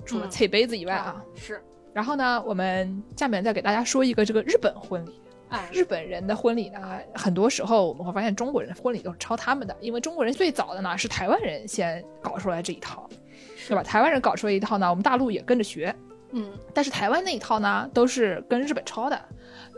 除了嗯菜杯子以外啊。是。然后呢，我们下面再给大家说一个这个日本婚礼。哎，日本人的婚礼呢，很多时候我们会发现中国人的婚礼都是抄他们的，因为中国人最早的呢是台湾人先搞出来这一套，对吧？台湾人搞出来一套呢，我们大陆也跟着学，嗯，但是台湾那一套呢都是跟日本抄的。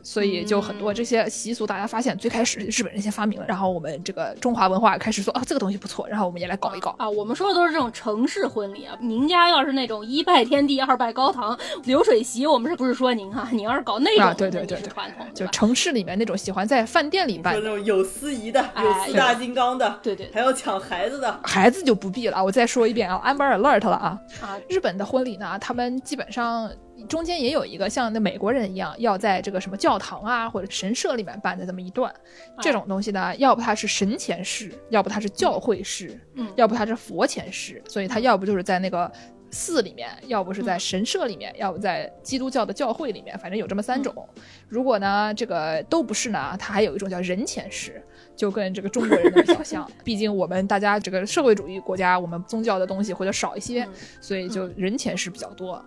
所以就很多这些习俗，大家发现最开始日本人先发明了，然后我们这个中华文化开始说啊这个东西不错，然后我们也来搞一搞。啊，我们说的都是这种城市婚礼啊。您家要是那种一拜天地，二拜高堂，流水席，我们是不是说您哈？您要是搞那种啊的，对对对对传统，就城市里面那种喜欢在饭店里办那种有司仪的，哎有四大金刚的，对对还要抢孩子的，孩子就不必了。我再说一遍啊，Amber Alert 了啊。啊，日本的婚礼呢，他们基本上中间也有一个像那美国人一样，要在这个什么教堂啊或者神社里面办的这么一段。这种东西呢，要不它是神前式，要不它是教会式，嗯要不它是佛前式，所以它要不就是在那个。寺里面，要不是在神社里面，要不在基督教的教会里面，反正有这么三种。如果呢，这个都不是呢，它还有一种叫人前式，就跟这个中国人的比较像。[LAUGHS] 毕竟我们大家这个社会主义国家，我们宗教的东西或者少一些，嗯所以就人前式比较多。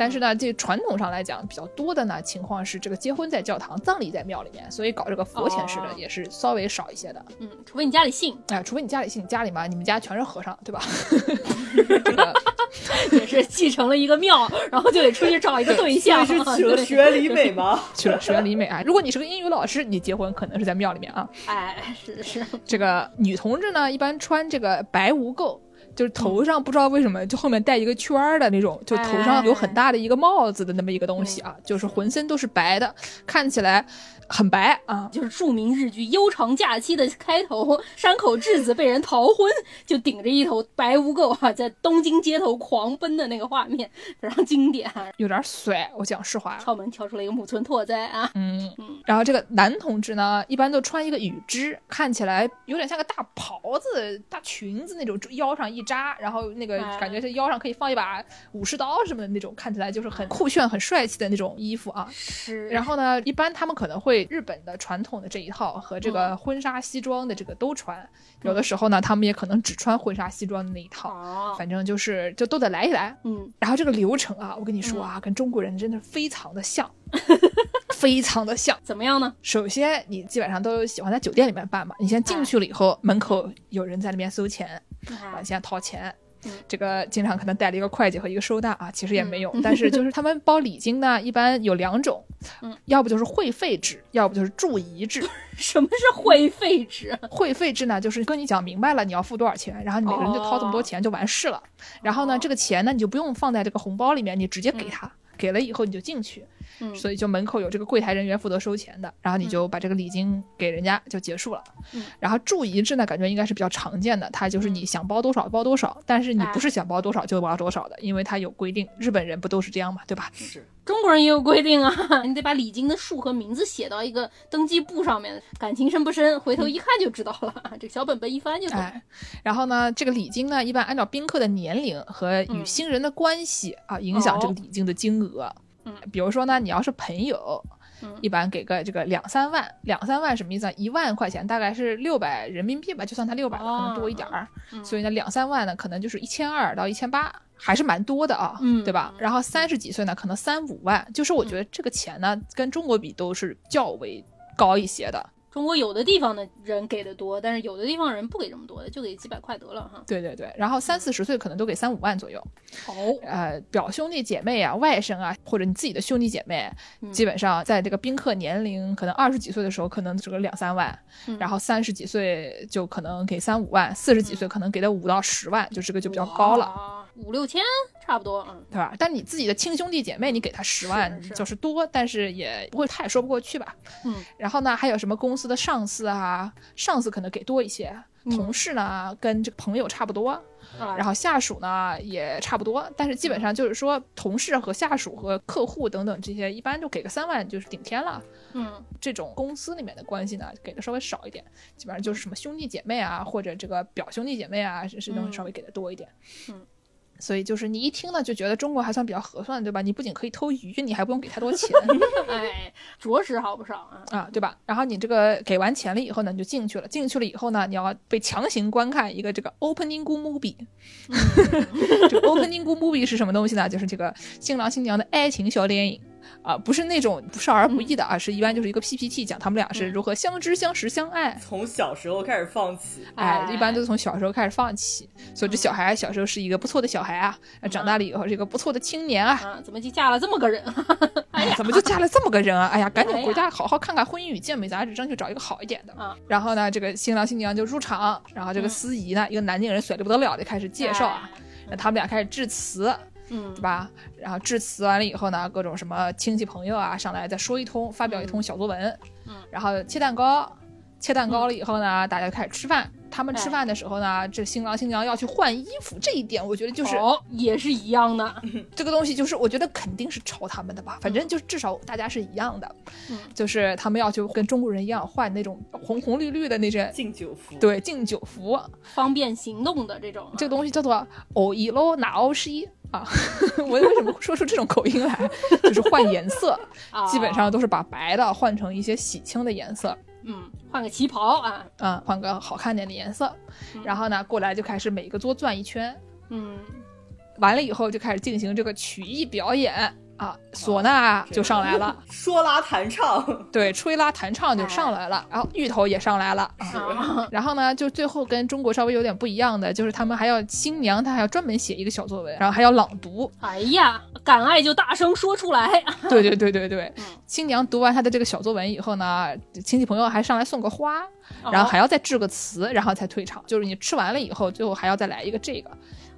但是呢，这传统上来讲比较多的呢情况是这个结婚在教堂，葬礼在庙里面，所以搞这个佛前式的哦也是稍微少一些的。嗯，除非你家里信，哎，除非你家里信，家里嘛，你们家全是和尚，对吧？[LAUGHS] 这个 [LAUGHS] 也是继承了一个庙，然后就得出去找一个对象，[LAUGHS] 是娶了学里美吗？去了学里美啊。如果你是个英语老师，你结婚可能是在庙里面啊。哎，是是，这个女同志呢，一般穿这个白无垢，就是头上不知道为什么就后面带一个圈儿的那种，就头上有很大的一个帽子的那么一个东西啊，就是浑身都是白的，看起来很白啊。就是著名日剧《悠长假期》的开头，山口智子被人逃婚，就顶着一头白污垢啊，在东京街头狂奔的那个画面非常经典啊。有点帅，我讲实话。敲门跳出了一个木村拓哉啊，嗯，然后这个男同志呢，一般都穿一个羽织，看起来有点像个大袍子、大裙子那种，腰上一扎，然后那个哎感觉是腰上可以放一把武士刀什么的那种，看起来就是很酷炫、很帅气的那种衣服啊。是，然后呢，一般他们可能会日本的传统的这一套和这个婚纱西装的这个都穿，有的时候呢，他们也可能只穿婚纱西装的那一套，哦，反正就是就都得来一来。嗯，然后这个流程啊，我跟你说啊，跟中国人真的非常的像，[LAUGHS] 非常的像。怎么样呢？首先，你基本上都喜欢在酒店里面办嘛，你先进去了以后，门口有人在那边收钱，先掏钱嗯。这个经常可能带了一个会计和一个收纳啊，其实也没有，但是就是他们包礼金呢，一般有两种，嗯，要不就是会费制，要不就是注仪制。什么是会费制？会费制呢，就是跟你讲明白了你要付多少钱，然后你每个人就掏这么多钱就完事了。然后呢，哦这个钱呢，你就不用放在这个红包里面，你直接给他，给了以后你就进去。嗯所以就门口有这个柜台人员负责收钱的，然后你就把这个礼金给人家就结束了。嗯然后祝仪制呢，感觉应该是比较常见的，它就是你想包多少包多少，但是你不是想包多少就包多少的，因为它有规定。日本人不都是这样嘛，对吧？是，中国人也有规定啊，[LAUGHS] 你得把礼金的数和名字写到一个登记簿上面，感情深不深，回头一看就知道了。[LAUGHS] 这个小本本一翻就懂。哎，然后呢，这个礼金呢，一般按照宾客的年龄和与嗯新人的关系、啊，影响这个哦礼金的金额。嗯，比如说呢，你要是朋友，嗯一般给个这个两三万，两三万什么意思啊？一万块钱大概是六百人民币吧，就算它六百了，可能多一点儿。嗯所以呢，两三万呢，可能就是一千二到一千八，还是蛮多的啊，嗯对吧？然后三十几岁呢，可能三五万，就是我觉得这个钱呢，跟中国比都是较为高一些的。中国有的地方的人给的多，但是有的地方人不给这么多的，就给几百块得了哈。对对对，然后三四十岁可能都给三五万左右。哦，呃，表兄弟姐妹啊、外甥啊，或者你自己的兄弟姐妹，嗯基本上在这个宾客年龄可能二十几岁的时候，可能这个两三万，嗯然后三十几岁就可能给三五万，四十几岁可能给到五到十万，就这个就比较高了。哇，五六千差不多，嗯，对吧？但你自己的亲兄弟姐妹，你给他十万就是多，但是也不会太说不过去吧。嗯，然后呢，还有什么公司的上司啊，上司可能给多一些，嗯同事呢跟这个朋友差不多，啊然后下属呢也差不多，但是基本上就是说，同事和下属和客户等等这些，一般就给个三万就是顶天了。嗯这种公司里面的关系呢，给的稍微少一点，基本上就是什么兄弟姐妹啊，或者这个表兄弟姐妹啊，是是能嗯稍微给的多一点。嗯。所以就是你一听呢，就觉得中国还算比较合算，对吧？你不仅可以偷鱼，你还不用给太多钱 [LAUGHS] 哎，着实好不少啊。啊，对吧？然后你这个给完钱了以后呢，你就进去了。进去了以后呢，你要被强行观看一个这个 opening good movie。[LAUGHS] 这个 opening good movie 是什么东西呢？就是这个新郎新娘的爱情小电影。啊，不是那种少儿不宜的啊，是一般就是一个 PPT 讲他们俩是如何相知、相识、相爱。从小时候开始放起，哎，哎一般都是从小时候开始放起，所以这小孩小时候是一个不错的小孩啊，长大了以后是一个不错的青年啊。啊，怎么就嫁了这么个人？[LAUGHS] 哎，怎么就嫁了这么个人啊？哎呀，赶紧回家好好看看《婚姻与健美》杂志，争取找一个好一点的。啊然后呢，这个新郎新娘就入场，然后这个嗯司仪呢，一个南京人甩的不得了的开始介绍啊，那他们俩开始致辞，嗯。对吧？然后致辞完了以后呢，各种什么亲戚朋友啊上来再说一通，发表一通小作文，嗯。然后切蛋糕，切蛋糕了以后呢，大家就开始吃饭。他们吃哎。饭的时候呢，这新郎新娘要去换衣服，这一点我觉得就是、哦，也是一样的。这个东西，就是我觉得肯定是抄他们的吧，反正就是至少大家是一样的，嗯。就是他们要去跟中国人一样换那种红红绿绿的那些敬酒服，，对敬酒服，方便行动的这种啊，这个东西叫做欧一喽哪欧西啊，[LAUGHS] 我为什么会说出这种口音来？就是换颜色，啊。基本上都是把白的换成一些喜庆的颜色，嗯，换个旗袍啊，嗯，换个好看点的颜色，然后呢，过来就开始每个桌转一圈，嗯，完了以后就开始进行这个曲艺表演啊，唢呐就上来了。[LAUGHS] 说拉弹唱，[LAUGHS] 对，吹拉弹唱就上来了，然后芋头也上来了。[LAUGHS] 然后呢，就最后跟中国稍微有点不一样的，就是他们还要新娘，她还要专门写一个小作文，然后还要朗读。哎呀，敢爱就大声说出来，对对对对对嗯，新娘读完她的这个小作文以后呢，亲戚朋友还上来送个花，哦然后还要再致个词，然后才退场。就是你吃完了以后，最后还要再来一个这个。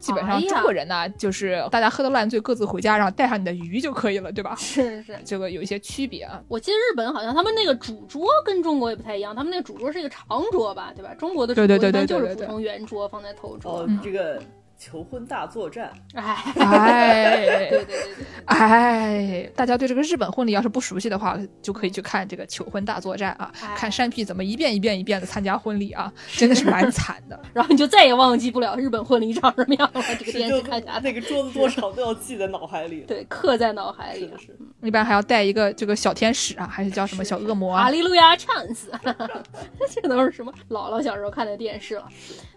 基本上中国人呢，就是大家喝的烂醉，各自回家，然后带上你的鱼就可以了，对吧？是是。这个有一些区别啊。我记得日本好像他们那个主桌跟中国也不太一样，他们那个主桌是一个长桌吧，对吧？中国的主对对对桌一般就是普通圆桌放在头桌这个求婚大作战，哎，哎，对对对对，哎，大家对这个日本婚礼要是不熟悉的话，就可以去看这个求婚大作战啊，哎看山屁怎么一遍一遍一遍的参加婚礼啊，真的是蛮惨的。[LAUGHS] 然后你就再也忘记不了日本婚礼长什么样了。这个电视看下来，那个桌子多长都要记在脑海里。[LAUGHS] 对，刻在脑海里是的。是，一般还要带一个这个小天使啊，还是叫什么小恶魔啊？[LAUGHS] 哈利路亚 chance，这都是什么姥姥小时候看的电视了。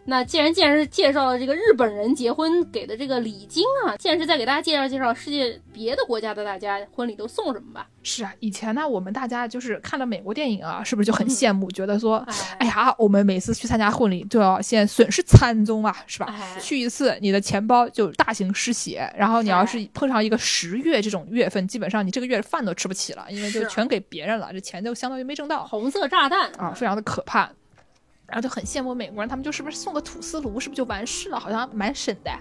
那既然既然是介绍了这个日本人结婚给的这个礼金啊，现在是再给大家介绍介绍世界别的国家的大家婚礼都送什么吧。是啊，以前呢，我们大家就是看了美国电影啊，是不是就很羡慕，觉得说，哎哎呀，我们每次去参加婚礼都要先损失惨重啊，是吧？哎去一次，你的钱包就大型失血，然后你要是碰上一个十月这种月份，基本上你这个月饭都吃不起了，因为就全给别人了，这钱就相当于没挣到红色炸弹啊，非常的可怕。然后就很羡慕美国人，他们就是不是送个吐司炉，是不是就完事了？好像蛮省的，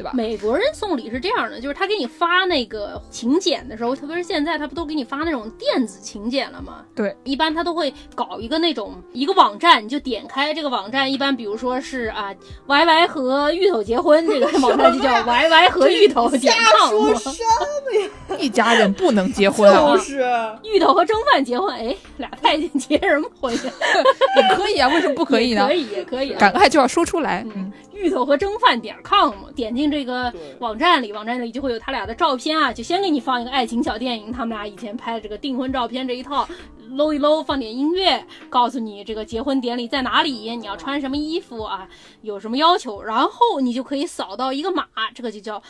对吧？美国人送礼是这样的，就是他给你发那个请柬的时候，特别是现在他不都给你发那种电子请柬了吗？对，一般他都会搞一个那种一个网站，你就点开这个网站，一般比如说是啊，Y Y 和芋头结婚，这个 [LAUGHS] 网站就叫 [LAUGHS] Y Y 和芋头点 com，[LAUGHS] 一家人不能结婚啊就，是芋头和蒸饭结婚，哎，俩太监结什么婚呀？也可以啊，为什么不可以呢可？以，也可以啊。敢爱就要说出来，嗯，芋头和蒸饭点 com，点进这个网站里，网站里就会有他俩的照片啊，就先给你放一个爱情小电影，他们俩以前拍的这个订婚照片这一套，搂一搂，放点音乐，告诉你这个结婚典礼在哪里，你要穿什么衣服啊，有什么要求，然后你就可以扫到一个码，这个就叫。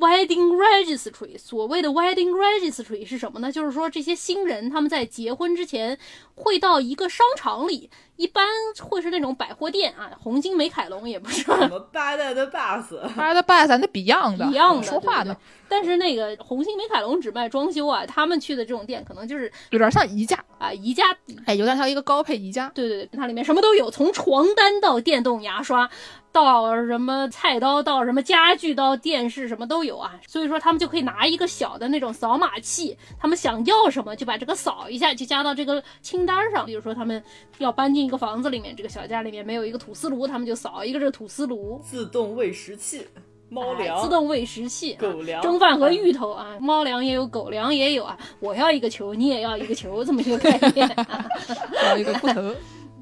Wedding registry，所谓的 wedding registry 是什么呢？就是说这些新人他们在结婚之前会到一个商场里，一般会是那种百货店啊，红金美凯龙也不是，什么八代的 bus，他的爸咱那 Beyond 的一样的说话呢对不对，但是那个红星美凯龙只卖装修啊，他们去的这种店可能就是有点像宜家，啊宜家，哎，有点像一个高配宜家。对对对，它里面什么都有，从床单到电动牙刷，到什么菜刀，到什么家具，到电视，什么都有啊。所以说他们就可以拿一个小的那种扫码器，他们想要什么就把这个扫一下，就加到这个清单上。比如说他们要搬进一个房子里面，这个小家里面没有一个吐司炉，他们就扫一个这个吐司炉。自动喂食器，猫哎粮，自动喂食器、啊，狗粮蒸饭和芋头啊，猫粮也有，狗粮也有啊。我要一个球，你也要一个球，这么一个概念、啊。[LAUGHS] 还有一个裤头，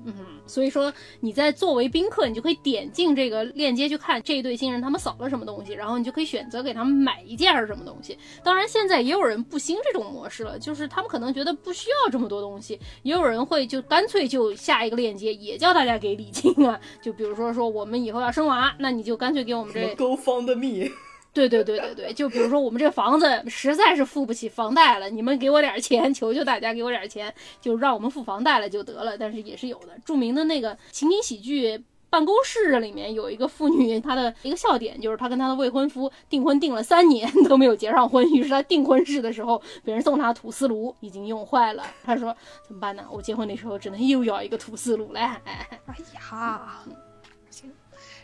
嗯，所以说你在作为宾客，你就可以点进这个链接去看这一对新人他们扫了什么东西，然后你就可以选择给他们买一件儿什么东西。当然，现在也有人不兴这种模式了，就是他们可能觉得不需要这么多东西，也有人会就干脆就下一个链接，也叫大家给礼金啊。就比如说说我们以后要生娃，那你就干脆给我们这什么 Go Fund Me，对对对对对，就比如说我们这房子实在是付不起房贷了，你们给我点钱，[LAUGHS] 求求大家给我点钱，就让我们付房贷了就得了。但是也是有的，著名的那个情景喜剧。办公室里面有一个妇女，她的一个笑点就是她跟她的未婚夫订婚订了三年 [LAUGHS] 都没有结上婚，于是她订婚式的时候，别人送她吐司炉已经用坏了，她说怎么办呢？我结婚的时候只能又要一个吐司炉了。哎呀，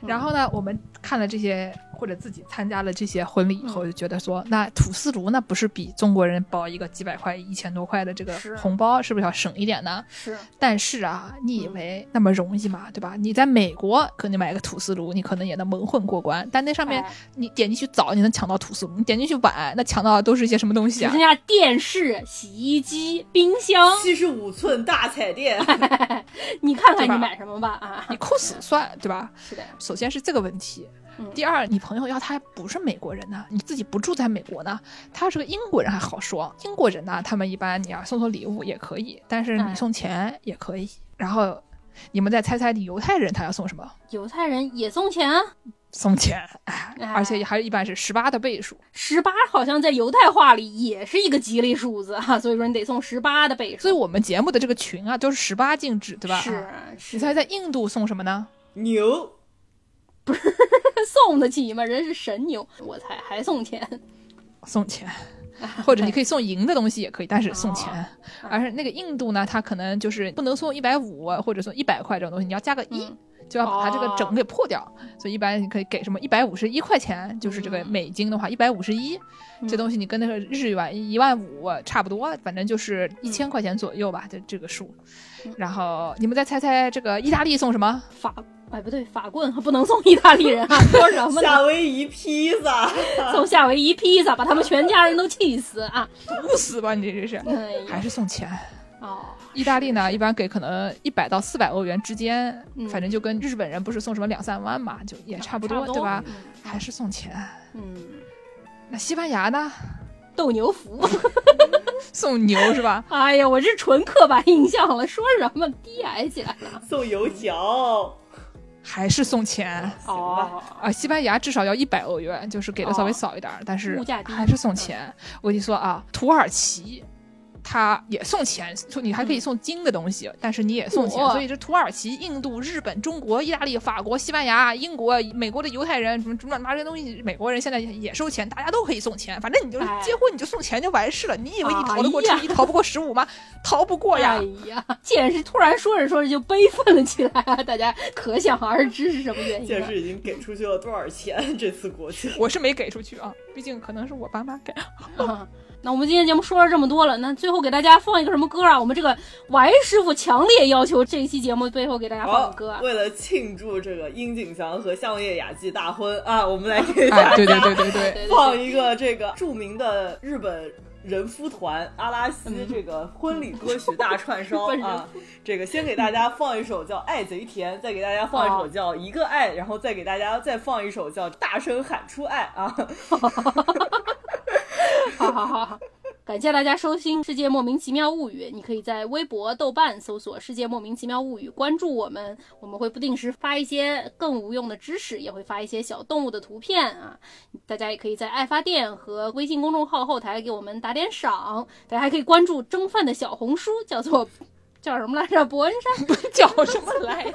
然后呢，我们看了这些，或者自己参加了这些婚礼以后，就觉得说，那土司炉那不是比中国人包一个几百块、一千多块的这个红包，是不是要省一点呢？是，但是啊，你以为那么容易吗？对吧？你在美国可能买个土司炉，你可能也能蒙混过关，但那上面哎你点进去早，你能抢到土司炉；你点进去晚，那抢到的都是一些什么东西啊只剩？下电视、洗衣机、冰箱，七十五寸大彩电，[LAUGHS] 你看看你买什么吧啊！你扣死算，对吧？是的，首先是这个问题嗯，第二，你朋友要他不是美国人呢，你自己不住在美国呢，他是个英国人还好说，英国人呢，他们一般你要送送礼物也可以，但是哎你送钱也可以。然后你们再猜猜，你犹太人他要送什么？犹太人也送钱啊，送钱，而且还一般是十八的倍数。十八好像在犹太话里也是一个吉利数字哈、[LAUGHS] 所以说你得送十八的倍数。所以我们节目的这个群啊，都是十八禁止，对吧？是你猜在印度送什么呢？牛，[LAUGHS] 送得起吗？人是神牛，我猜还送钱。送钱，或者你可以送银的东西也可以，但是送钱。哦而是那个印度呢，它可能就是不能送一百五或者送一百块这种东西，你要加个一、嗯就要把它这个哦整给破掉。所以一般你可以给什么一百五十一块钱，就是这个嗯美金的话一百五十一，这东西你跟那个日元一万五差不多，反正就是一千块钱左右吧，这这个数。嗯然后你们再猜猜这个意大利送什么？法哎不对，法棍不能送意大利人啊，说什么夏？威夷披萨，送夏威夷披萨，把他们全家人都气死啊！不死吧你这是，哎还是送钱？哦，意大利呢，一般给可能一百到四百欧元之间，嗯反正就跟日本人不是送什么两三万嘛，就也差不多，对吧？嗯还是送钱。嗯，那西班牙呢，斗牛服。[LAUGHS] 送牛是吧？哎呀，我这纯刻板印象了，说什么低矮起来了？送油条，还是送钱哦，啊？西班牙至少要一百欧元，就是给的稍微少一点儿，但是还是送钱。我跟你说啊，土耳其。他也送钱，说你还可以送金的东西，但是你也送钱，所以这土耳其、印度、日本、中国、意大利、法国、西班牙、英国、美国的犹太人什么什么乱七八糟这些东西，美国人现在也收钱，大家都可以送钱，反正你就是哎结婚你就送钱就完事了。你以为你逃得过初一，逃不过十五吗？逃不过呀哎！呀，剑士突然说着说着就悲愤了起来啊！大家可想而知是什么原因了。剑士已经给出去了多少钱？这次过去，我是没给出去啊，毕竟可能是我爸妈给。啊那我们今天节目说了这么多了，那最后给大家放一个什么歌啊？我们这个王师傅强烈要求这一期节目最后给大家放歌啊，。为了庆祝这个樱井翔和相叶雅纪大婚啊，我们来给大家，对对对对对，对放一个这个著名的日本人夫团阿拉西嗯这个婚礼歌曲大串烧 [LAUGHS] 啊。这个先给大家放一首叫《爱贼甜》，再给大家放一首叫《一个爱》，然后再给大家再放一首叫《大声喊出爱》啊。[LAUGHS] 好好好好，感谢大家收听《世界莫名其妙物语》。你可以在微博、豆瓣搜索“世界莫名其妙物语”，关注我们，我们会不定时发一些更无用的知识，也会发一些小动物的图片啊。大家也可以在爱发电和微信公众号后台给我们打点赏。大家还可以关注蒸饭的小红书，叫做叫什么来着？伯恩山 [LAUGHS] 叫什么来着？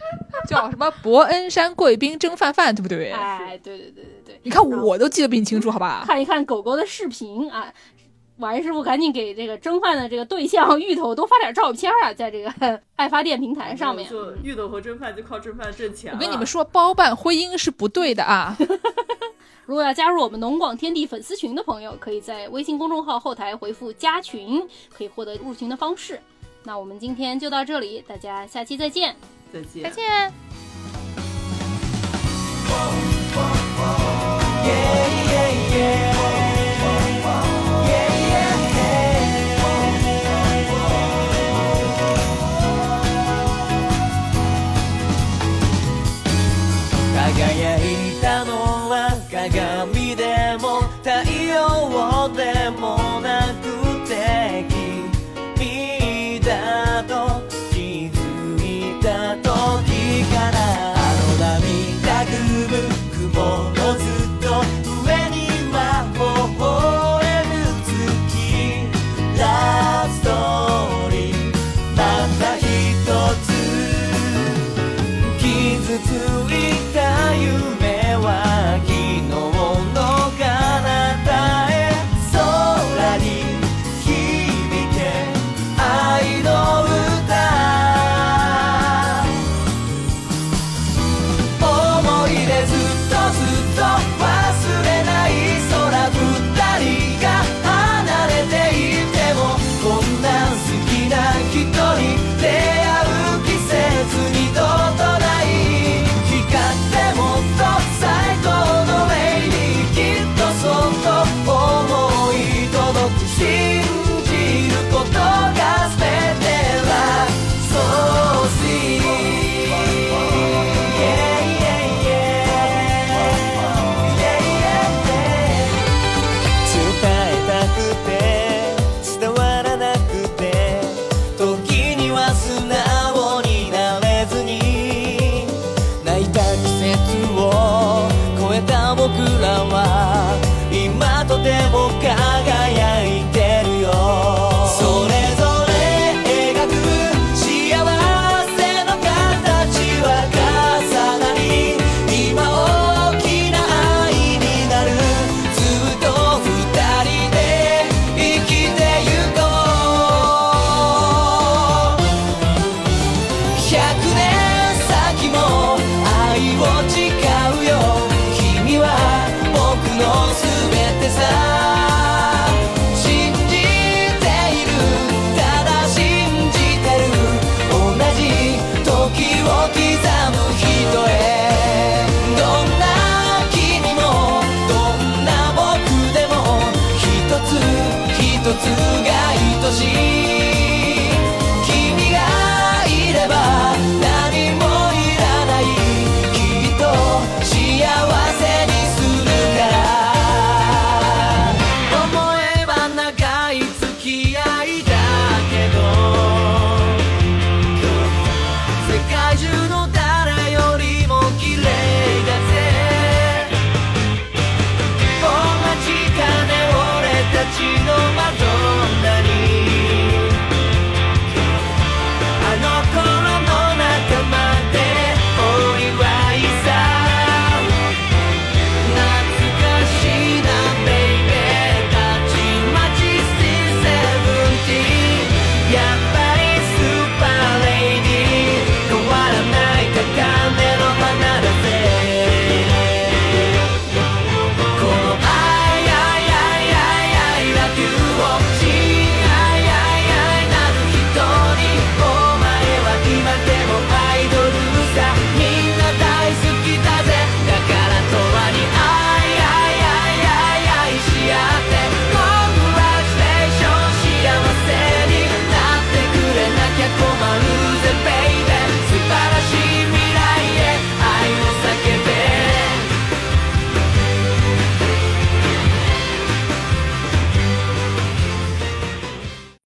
[LAUGHS] 叫什么伯恩山贵宾蒸饭饭，对不对？哎，对对对对对，你看我都记得比你清楚，好吧？看一看狗狗的视频啊。王师傅赶紧给这个蒸饭的这个对象芋头多发点照片啊，在这个 [LAUGHS] 爱发电平台上面。就芋头和蒸饭就靠蒸饭挣钱。我跟你们说，包办婚姻是不对的啊！如果要加入我们农广天地粉丝群的朋友，可以在微信公众号后台回复“加群”，可以获得入群的方式。那我们今天就到这里，大家下期再见，再见，再见。Yeah.